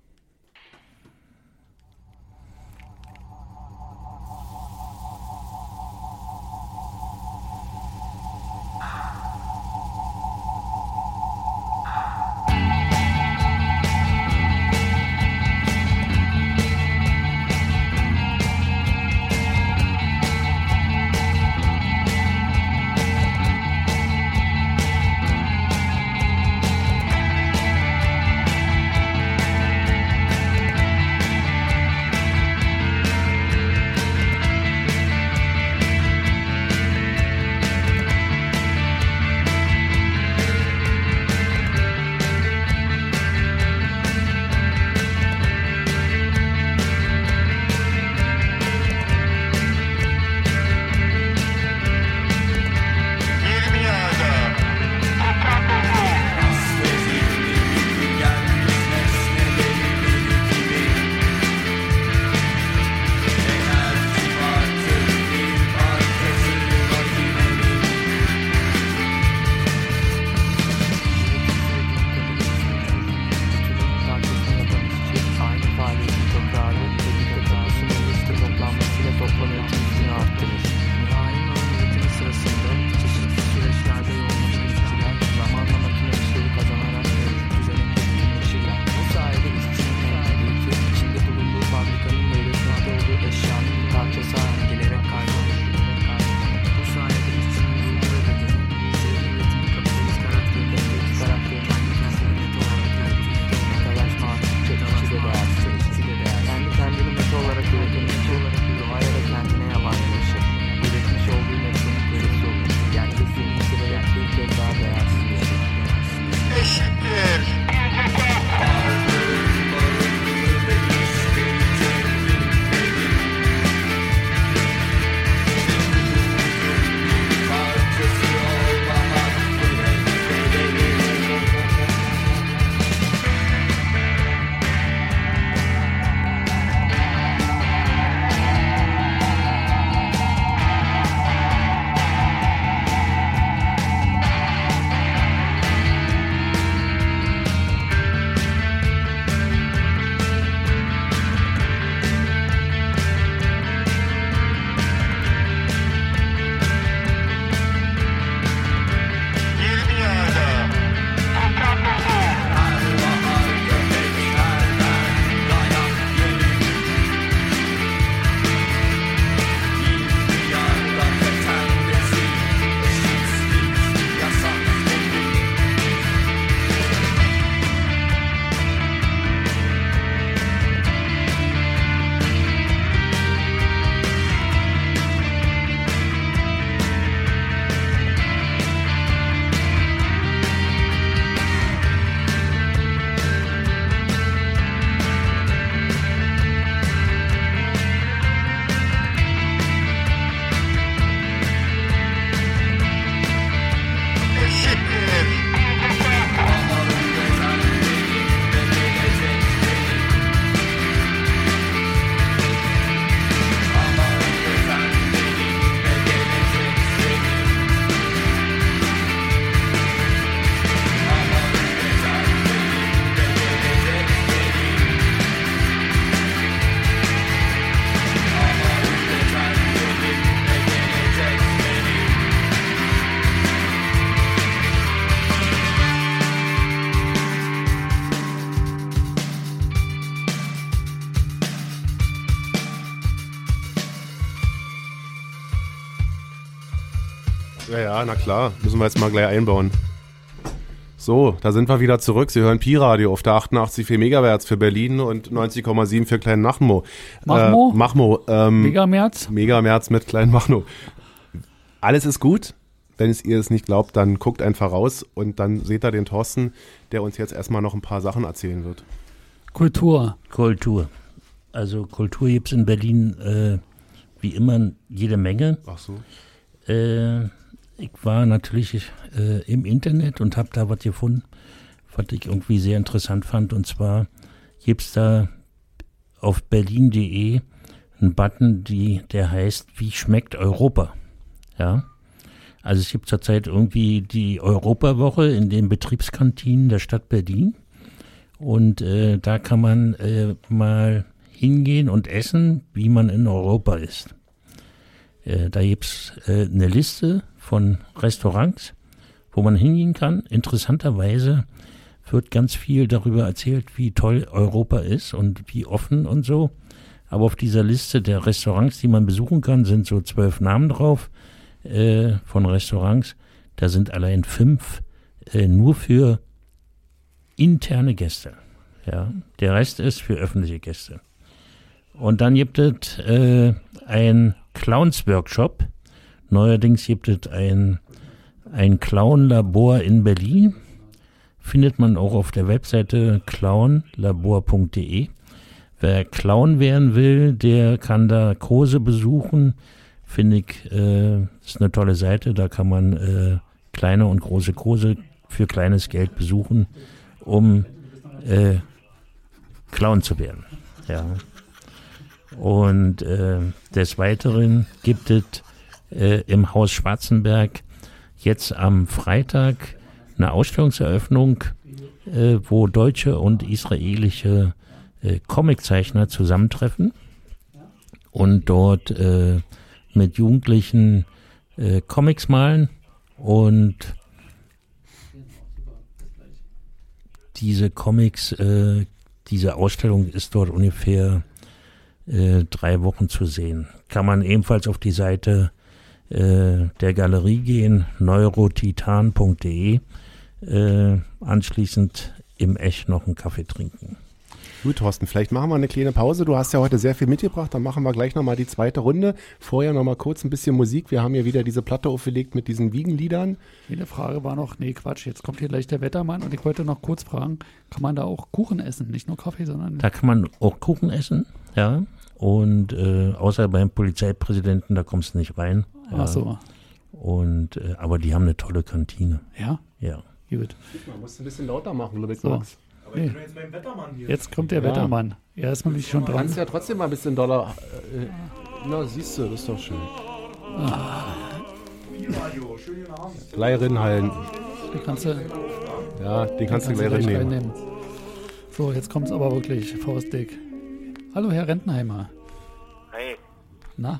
Ja, na klar. Müssen wir jetzt mal gleich einbauen. So, da sind wir wieder zurück. Sie hören Pi-Radio auf der 88,4 Megahertz für Berlin und 90,7 für Klein Machmo. Machmo? Äh, Machmo. Ähm, Megamerz? Megamerz mit Klein Machno. Alles ist gut. Wenn es ihr es nicht glaubt, dann guckt einfach raus und dann seht ihr den Thorsten, der uns jetzt erstmal noch ein paar Sachen erzählen wird. Kultur. Kultur. Also Kultur gibt es in Berlin äh, wie immer jede Menge. Ach so. Äh, ich war natürlich äh, im Internet und habe da was gefunden, was ich irgendwie sehr interessant fand. Und zwar gibt es da auf berlin.de einen Button, die, der heißt, wie schmeckt Europa? Ja. Also es gibt zurzeit irgendwie die Europawoche in den Betriebskantinen der Stadt Berlin. Und äh, da kann man äh, mal hingehen und essen, wie man in Europa ist. Äh, da gibt's äh, eine Liste von Restaurants, wo man hingehen kann. Interessanterweise wird ganz viel darüber erzählt, wie toll Europa ist und wie offen und so. Aber auf dieser Liste der Restaurants, die man besuchen kann, sind so zwölf Namen drauf äh, von Restaurants. Da sind allein fünf äh, nur für interne Gäste. Ja, der Rest ist für öffentliche Gäste. Und dann gibt es äh, ein Clowns-Workshop. Neuerdings gibt es ein, ein Clown-Labor in Berlin. Findet man auch auf der Webseite clownlabor.de. Wer Clown werden will, der kann da Kurse besuchen. Finde ich, äh, ist eine tolle Seite. Da kann man äh, kleine und große Kurse für kleines Geld besuchen, um äh, Clown zu werden. Ja. Und äh, des Weiteren gibt es äh, im Haus Schwarzenberg jetzt am Freitag eine Ausstellungseröffnung, äh, wo deutsche und israelische äh, Comiczeichner zusammentreffen und dort äh, mit Jugendlichen äh, Comics malen und diese Comics, äh, diese Ausstellung ist dort ungefähr äh, drei Wochen zu sehen. Kann man ebenfalls auf die Seite äh, der Galerie gehen, neurotitan.de, äh, anschließend im Ech noch einen Kaffee trinken. Gut, Thorsten, vielleicht machen wir eine kleine Pause. Du hast ja heute sehr viel mitgebracht. Dann machen wir gleich nochmal die zweite Runde. Vorher nochmal kurz ein bisschen Musik. Wir haben hier wieder diese Platte aufgelegt mit diesen Wiegenliedern. Eine Frage war noch, nee, Quatsch, jetzt kommt hier gleich der Wettermann und ich wollte noch kurz fragen, kann man da auch Kuchen essen? Nicht nur Kaffee, sondern. Da kann man auch Kuchen essen, ja. Und äh, außer beim Polizeipräsidenten, da kommst du nicht rein. Ja. Ach so. Und, äh, aber die haben eine tolle Kantine. Ja, Ja. gut. Man muss ein bisschen lauter machen, Ludwig So. Max. Nee. jetzt beim Wettermann hier. Jetzt kommt der Wettermann. Er ist nämlich schon Du dran. kannst ja trotzdem mal ein bisschen doller. Äh, na, siehst du, das ist doch schön. Abend. Gleich rinhallen. Den kannst du, Ja, den kannst du kannst du gleich reinnehmen. So, jetzt kommt's aber wirklich faustdick. Hallo, Herr Rentenheimer. Hey, Na?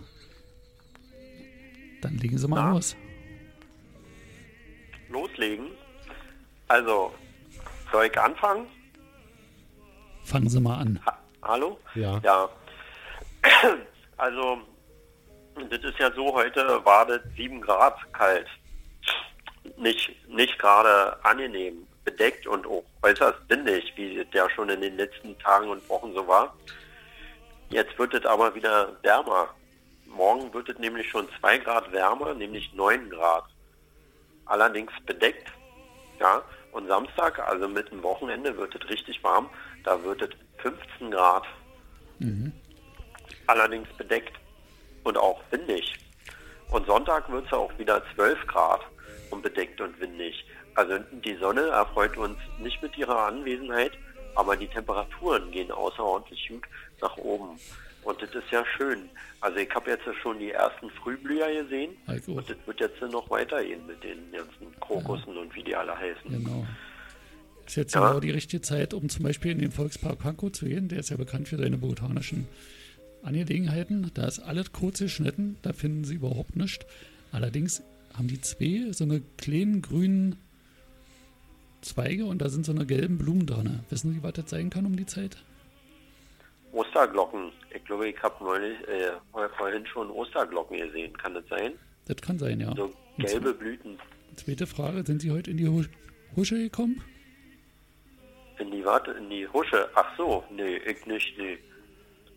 Dann legen Sie mal Na? los. loslegen. Also, soll ich anfangen? Fangen Sie mal an. Ha Hallo? Ja. Ja. Also, das ist ja so, heute war das 7 Grad kalt. Nicht, nicht gerade angenehm, bedeckt und auch äußerst windig, wie es ja schon in den letzten Tagen und Wochen so war. Jetzt wird es aber wieder wärmer. Morgen wird es nämlich schon 2 Grad wärmer, nämlich 9 Grad. Allerdings bedeckt. Ja, und Samstag, also mit dem Wochenende, wird es richtig warm. Da wird es 15 Grad. Allerdings bedeckt und auch windig. Und Sonntag wird es auch wieder 12 Grad und bedeckt und windig. Also die Sonne erfreut uns nicht mit ihrer Anwesenheit, aber die Temperaturen gehen außerordentlich gut nach oben. Und das ist ja schön. Also ich habe jetzt schon die ersten Frühblüher gesehen Ja, auch. und das wird jetzt noch weitergehen mit den ganzen Krokussen und wie die alle heißen. Genau. Ist jetzt Ja. genau die richtige Zeit, um zum Beispiel in den Volkspark Pankow zu gehen. Der ist ja bekannt für seine botanischen Angelegenheiten. Da ist alles kurz geschnitten, da finden Sie überhaupt nichts. Allerdings haben die zwei so eine kleinen grünen Zweige und da sind so eine gelben Blumen dran. Wissen Sie, was das sein kann um die Zeit? Osterglocken. Ich glaube, ich habe neulich äh, vorhin schon Osterglocken gesehen. Kann das sein? Das kann sein, ja. So gelbe Blüten. Zweite Frage, sind Sie heute in die Hu- Husche gekommen? In die Warte, in die Husche. Ach so, nee, ich nicht, nee.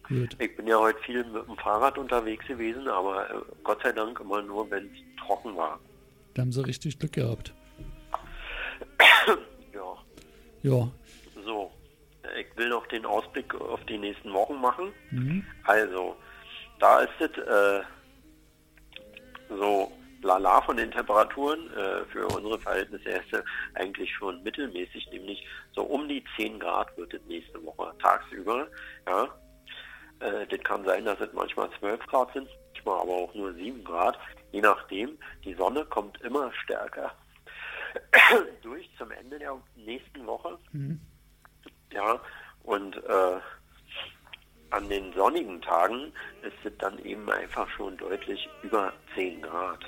Gut. Ich bin ja heute viel mit dem Fahrrad unterwegs gewesen, aber äh, Gott sei Dank immer nur, wenn es trocken war. Da haben Sie richtig Glück gehabt. Ja, Ja. so. Ich will noch den Ausblick auf die nächsten Wochen machen. Mhm. Also, da ist es äh, so lala von den Temperaturen äh, für unsere Verhältnisse erste eigentlich schon mittelmäßig, nämlich so um die 10 Grad wird es nächste Woche tagsüber. Ja. Äh, das kann sein, dass es manchmal 12 Grad sind, manchmal aber auch nur 7 Grad, je nachdem. Die Sonne kommt immer stärker durch zum Ende der nächsten Woche. Ja, und äh, an den sonnigen Tagen ist es dann eben einfach schon deutlich über 10 Grad.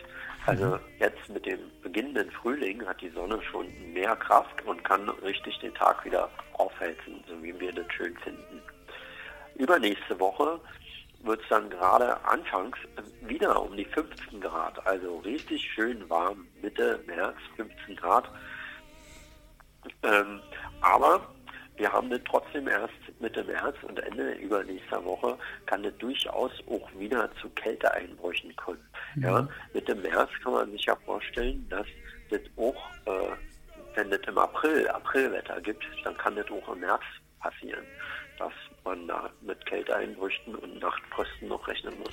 Also jetzt mit dem beginnenden Frühling hat die Sonne schon mehr Kraft und kann richtig den Tag wieder aufheizen, so wie wir das schön finden. Übernächste Woche wird es dann gerade anfangs wieder um die 15 Grad, also richtig schön warm, Mitte März 15 Grad. Ähm, aber wir haben das trotzdem erst Mitte März und Ende übernächster Woche kann es durchaus auch wieder zu Kälteeinbrüchen kommen. Ja, Mitte März kann man sich ja vorstellen, dass das auch, äh, wenn es im April Aprilwetter gibt, dann kann das auch im März passieren, dass man da mit Kälteeinbrüchen und Nachtfrösten noch rechnen muss.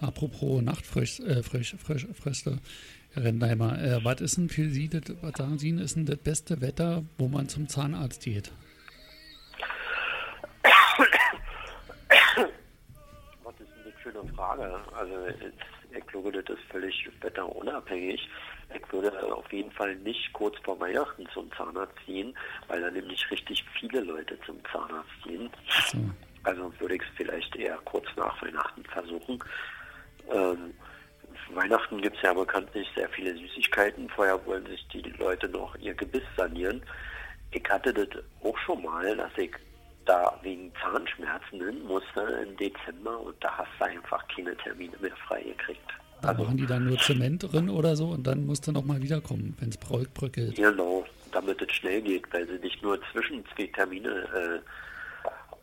Apropos Nachtfröste, äh, Frösch, Frösch, Fröste, Herr Rendheimer, äh, was ist denn für Sie, das, was sagen Sie, ist denn das beste Wetter, wo man zum Zahnarzt geht? Was ist denn das für eine Frage? Also ich, glaube, das ist völlig wetterunabhängig. Ich würde auf jeden Fall nicht kurz vor Weihnachten zum Zahnarzt gehen, weil da nämlich richtig viele Leute zum Zahnarzt gehen. So. Also würde ich es vielleicht eher kurz nach Weihnachten versuchen. Ähm, Weihnachten gibt es ja bekanntlich sehr viele Süßigkeiten. Vorher wollen sich die Leute noch ihr Gebiss sanieren. Ich hatte das auch schon mal, dass ich da wegen Zahnschmerzen hin musste im Dezember und da hast du einfach keine Termine mehr freigekriegt. Da Also machen die dann nur Zement drin oder so und dann musst du nochmal wiederkommen, wenn es bröckelt. genau, damit es schnell geht, weil sie dich nur zwischen zwei Termine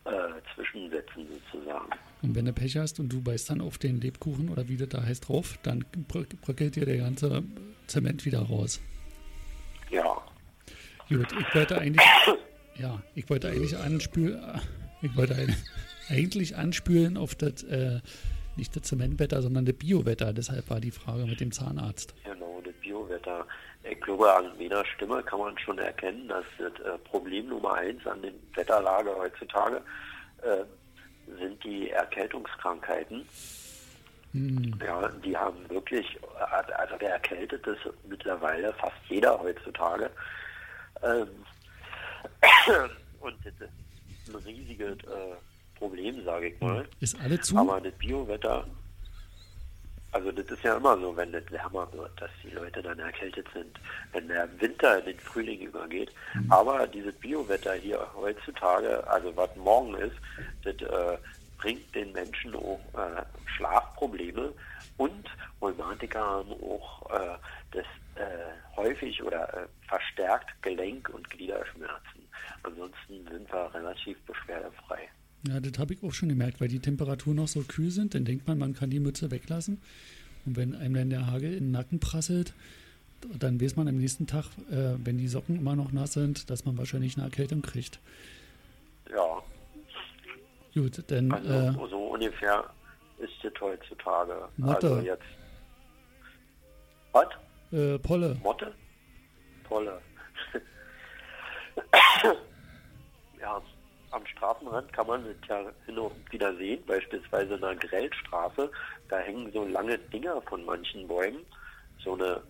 äh, äh, zwischensetzen sozusagen. Und wenn du Pech hast und du beißt dann auf den Lebkuchen oder wie das da heißt drauf, dann bröck- bröckelt dir der ganze Zement wieder raus. Ja, Gut, ich wollte eigentlich, ja, ich wollte eigentlich anspülen, ich wollte eigentlich anspülen auf das, äh, nicht das Zementwetter, sondern das Biowetter. Deshalb war die Frage mit dem Zahnarzt. Genau, das Biowetter. Ich glaube, an meiner Stimme kann man schon erkennen, dass das äh, Problem Nummer eins an der Wetterlage heutzutage äh, sind die Erkältungskrankheiten. Ja, die haben wirklich, äh, also der erkältet ist mittlerweile fast jeder heutzutage. Ähm, und das ist ein riesiges äh, Problem, sage ich mal. Ist alle zu? Aber das Biowetter, also das ist ja immer so, wenn es wärmer wird, dass die Leute dann erkältet sind, wenn der Winter in den Frühling übergeht. Aber dieses Biowetter hier heutzutage, also was morgen ist, das äh, bringt den Menschen auch äh, Schlafprobleme und Rheumatiker haben auch äh, das äh, häufig oder äh, verstärkt Gelenk- und Gliederschmerzen. Ansonsten sind wir relativ beschwerdefrei. Ja, das habe ich auch schon gemerkt, weil die Temperaturen noch so kühl sind, dann denkt man, man kann die Mütze weglassen. Und wenn einem dann der Hagel in den Nacken prasselt, dann weiß man am nächsten Tag, äh, wenn die Socken immer noch nass sind, dass man wahrscheinlich eine Erkältung kriegt. Ja, Gut, dann Also äh, so ungefähr ist es heutzutage. Motte. Also jetzt. Was? äh, Polle. Motte? Tolle. ja, am Straßenrand kann man es ja hin und wieder sehen, beispielsweise in einer Grellstraße. Da hängen so lange Dinger von manchen Bäumen, so eine,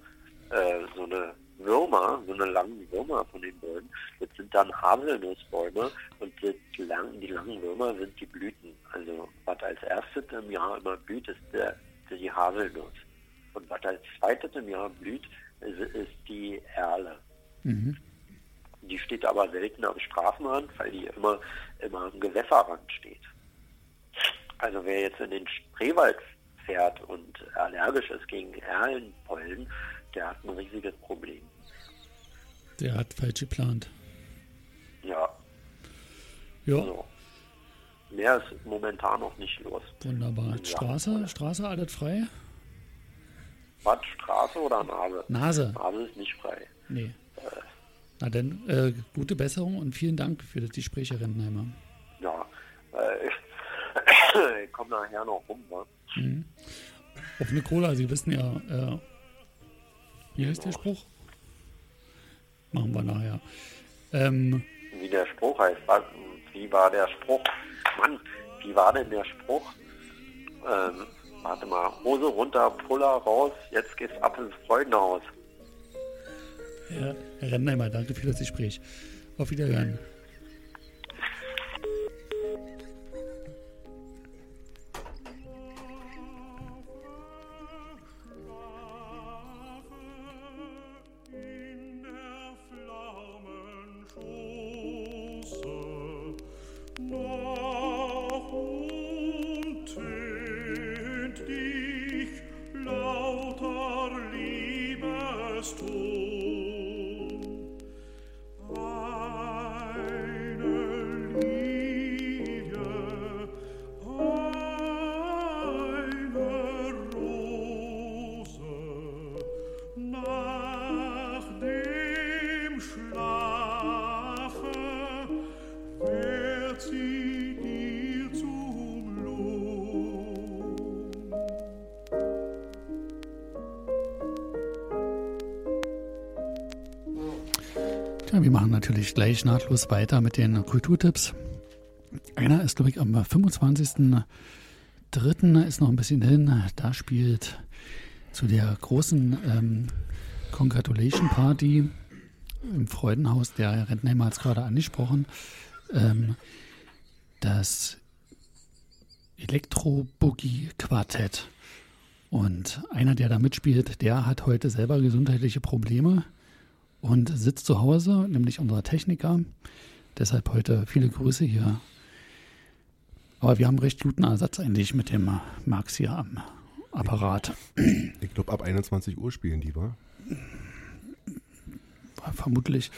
äh, so eine Würmer, so eine langen Würmer von den Bäumen. Das sind dann Haselnussbäume und die langen, die langen Würmer sind die Blüten. Also was als erstes im Jahr immer blüht, ist der, die Haselnuss. Und was als zweites im Jahr blüht, ist, ist die Erle. Mhm. Die steht aber selten am Straßenrand, weil die immer, immer am Gewässerrand steht. Also wer jetzt in den Spreewald fährt und allergisch ist gegen Erlenpollen, der hat ein riesiges Problem. Der hat falsch geplant. Ja, Ja, so. Mehr ist momentan noch nicht los. wunderbar. Ja. Straße, Straße, alles frei? Was, Straße oder Nase? Nase. Nase ist nicht frei. Nee. Na dann, äh, gute Besserung und vielen Dank für das Gespräch, Herr Rentenheimer. Ja, äh, ich komme nachher noch rum. Ne? Auf eine Cola, Sie wissen ja, äh, wie heißt der Spruch? Machen wir nachher. Ähm, Wie der Spruch heißt. Was, wie war der Spruch? Mann, wie war denn der Spruch? Ähm, warte mal, Hose runter, Puller raus, jetzt geht's ab ins Freundehaus. Herr, Rentenheimer, danke für das Gespräch. Auf Wiederhören. Wir machen natürlich gleich nahtlos weiter mit den Kulturtipps. Einer ist, glaube ich, am 25.03. ist noch ein bisschen hin. Da spielt zu der großen ähm, Congratulation Party im Freudenhaus, der Herr Rentenheimer hat es gerade angesprochen, ähm, das Elektro-Boogie-Quartett. Und einer, der da mitspielt, der hat heute selber gesundheitliche Probleme und sitzt zu Hause, nämlich unser Techniker. Deshalb heute viele Grüße hier. Aber wir haben recht guten Ersatz eigentlich mit dem Max hier am Apparat. Ich glaube, ab 21 Uhr spielen die, wa? Vermutlich.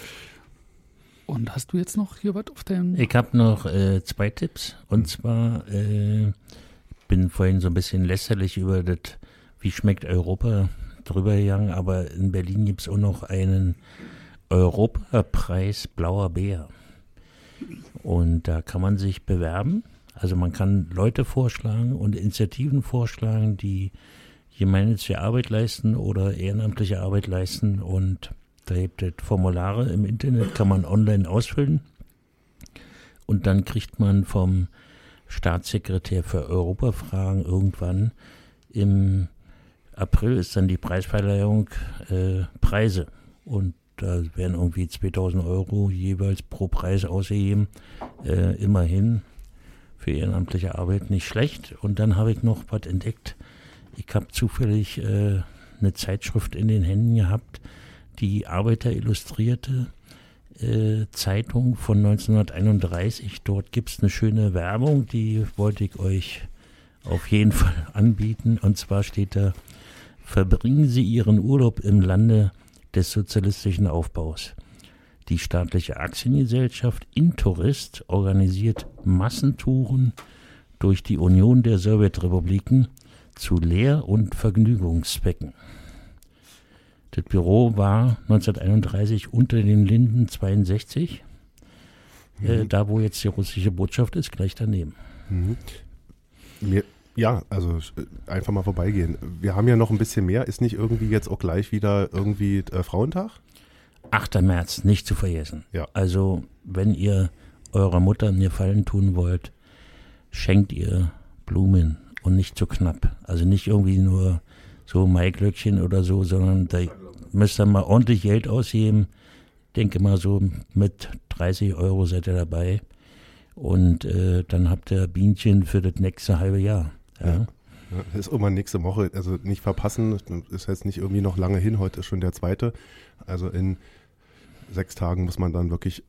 Und hast du jetzt noch hier was auf deinem. Ich habe noch äh, zwei Tipps. Und zwar äh, bin vorhin so ein bisschen lästerlich über das, wie schmeckt Europa drüber gegangen, aber in Berlin gibt es auch noch einen Europapreis Blauer Bär. Und da kann man sich bewerben. Also man kann Leute vorschlagen und Initiativen vorschlagen, die gemeinnützige Arbeit leisten oder ehrenamtliche Arbeit leisten. Und da gibt es Formulare im Internet, kann man online ausfüllen. Und dann kriegt man vom Staatssekretär für Europafragen irgendwann im April ist dann die Preisverleihung äh, Preise. Und da werden irgendwie 2000 Euro jeweils pro Preis ausgegeben. Äh, immerhin für ehrenamtliche Arbeit nicht schlecht. Und dann habe ich noch was entdeckt. Ich habe zufällig äh, eine Zeitschrift in den Händen gehabt, die Arbeiter illustrierte äh, Zeitung von 1931. Dort gibt es eine schöne Werbung, die wollte ich euch auf jeden Fall anbieten. Und zwar steht da, verbringen Sie Ihren Urlaub im Lande des sozialistischen Aufbaus. Die staatliche Aktiengesellschaft Intourist organisiert Massentouren durch die Union der Sowjetrepubliken zu Lehr- und Vergnügungszwecken. Das Büro war 1931 unter den Linden 62, äh, da wo jetzt die russische Botschaft ist, gleich daneben. Mir, ja, also äh, einfach mal vorbeigehen. Wir haben ja noch ein bisschen mehr. Ist nicht irgendwie jetzt auch gleich wieder irgendwie äh, Frauentag? 8. März, nicht zu vergessen. Ja. Also, wenn ihr eurer Mutter einen Gefallen tun wollt, schenkt ihr Blumen und nicht zu knapp. Also nicht irgendwie nur so Maiglöckchen oder so, sondern da müsst ihr mal ordentlich Geld ausgeben. Denke mal so mit 30 Euro seid ihr dabei. Und äh, dann habt ihr Bienchen für das nächste halbe Jahr. Ja. Das ist immer nächste Woche, also nicht verpassen, ist jetzt nicht irgendwie noch lange hin, heute ist schon der zweite. Also in sechs Tagen muss man dann wirklich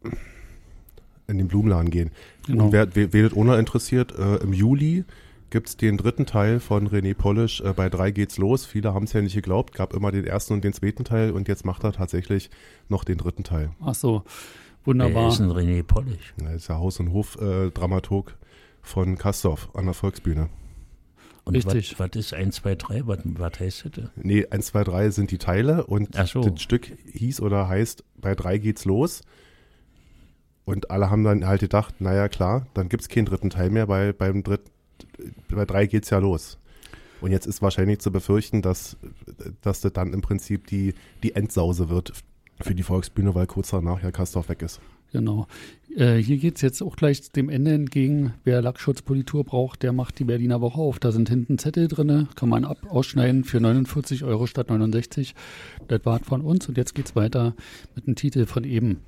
in den Blumenladen gehen. Genau. Und wer, wer, wer das ohne interessiert, äh, im Juli gibt es den dritten Teil von René Polish. Äh, bei drei geht's los. Viele haben es ja nicht geglaubt. Gab immer den ersten und den zweiten Teil und jetzt macht er tatsächlich noch den dritten Teil. Ach so, Wer wunderbar. ist ein René Polish? Er ist ja Haus- und Hof-Dramaturg von Kastorf an der Volksbühne. Und Richtig. Was ist 1, 2, 3? Was, heißt das? Nee, 1, 2, 3 sind die Teile und so. das Stück hieß oder heißt, bei drei geht's los. Und alle haben dann halt gedacht, naja klar, dann gibt's keinen dritten Teil mehr, weil beim dritten, bei drei geht's ja los. Und jetzt ist wahrscheinlich zu befürchten, dass, dass das dann im Prinzip die, die Endsause wird für die Volksbühne, weil kurz danach ja Kastorf weg ist. Genau. Äh, hier geht es jetzt auch gleich dem Ende entgegen. Wer Lackschutzpolitur braucht, der macht die Berliner Woche auf. Da sind hinten Zettel drin, kann man ab ausschneiden für 49 Euro statt 69. Das war von uns und jetzt geht's weiter mit dem Titel von eben.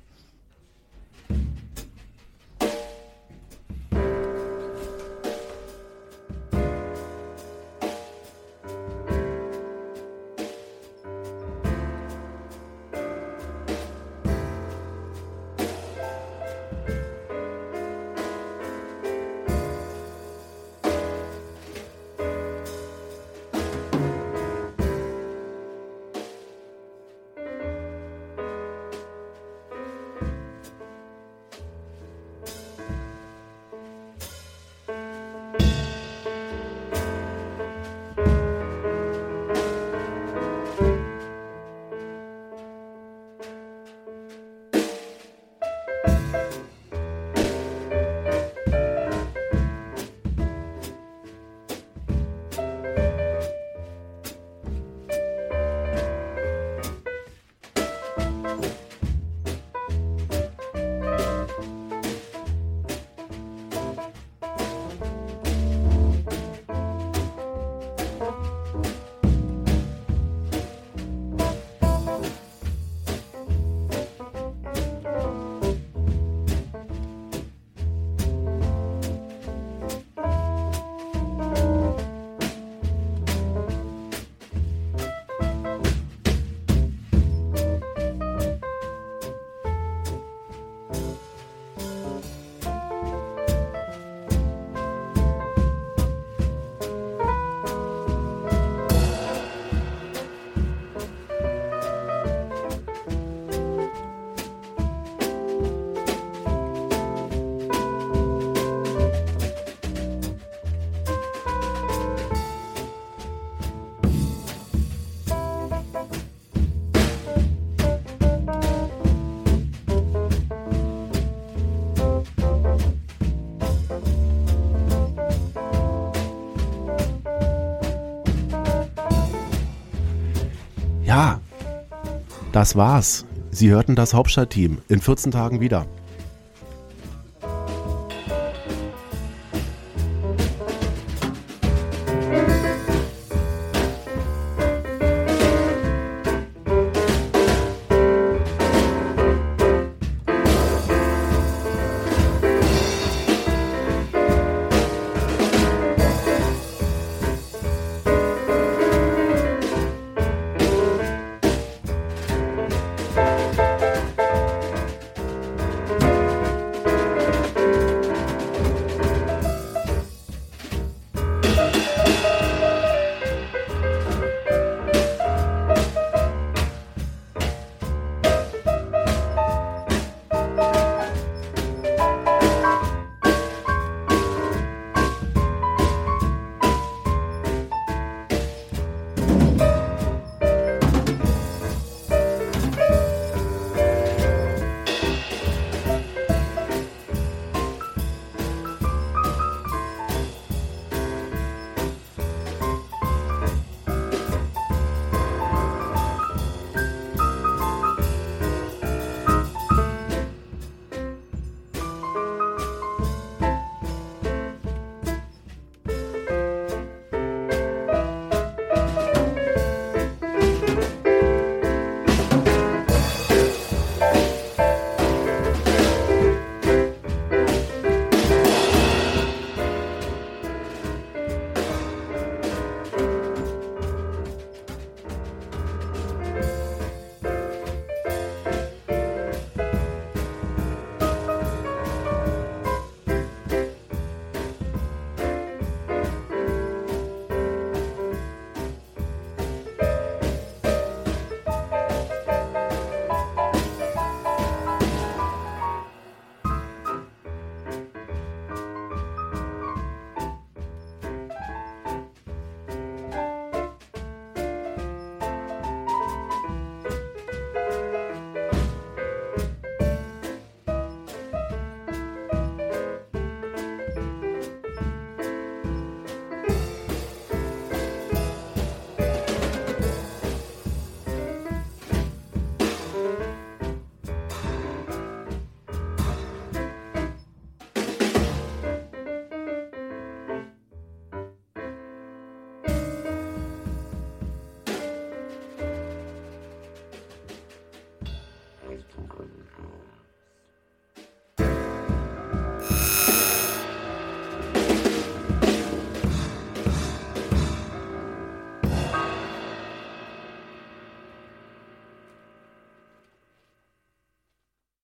Das war's. Sie hörten das Hauptstadtteam in 14 Tagen wieder.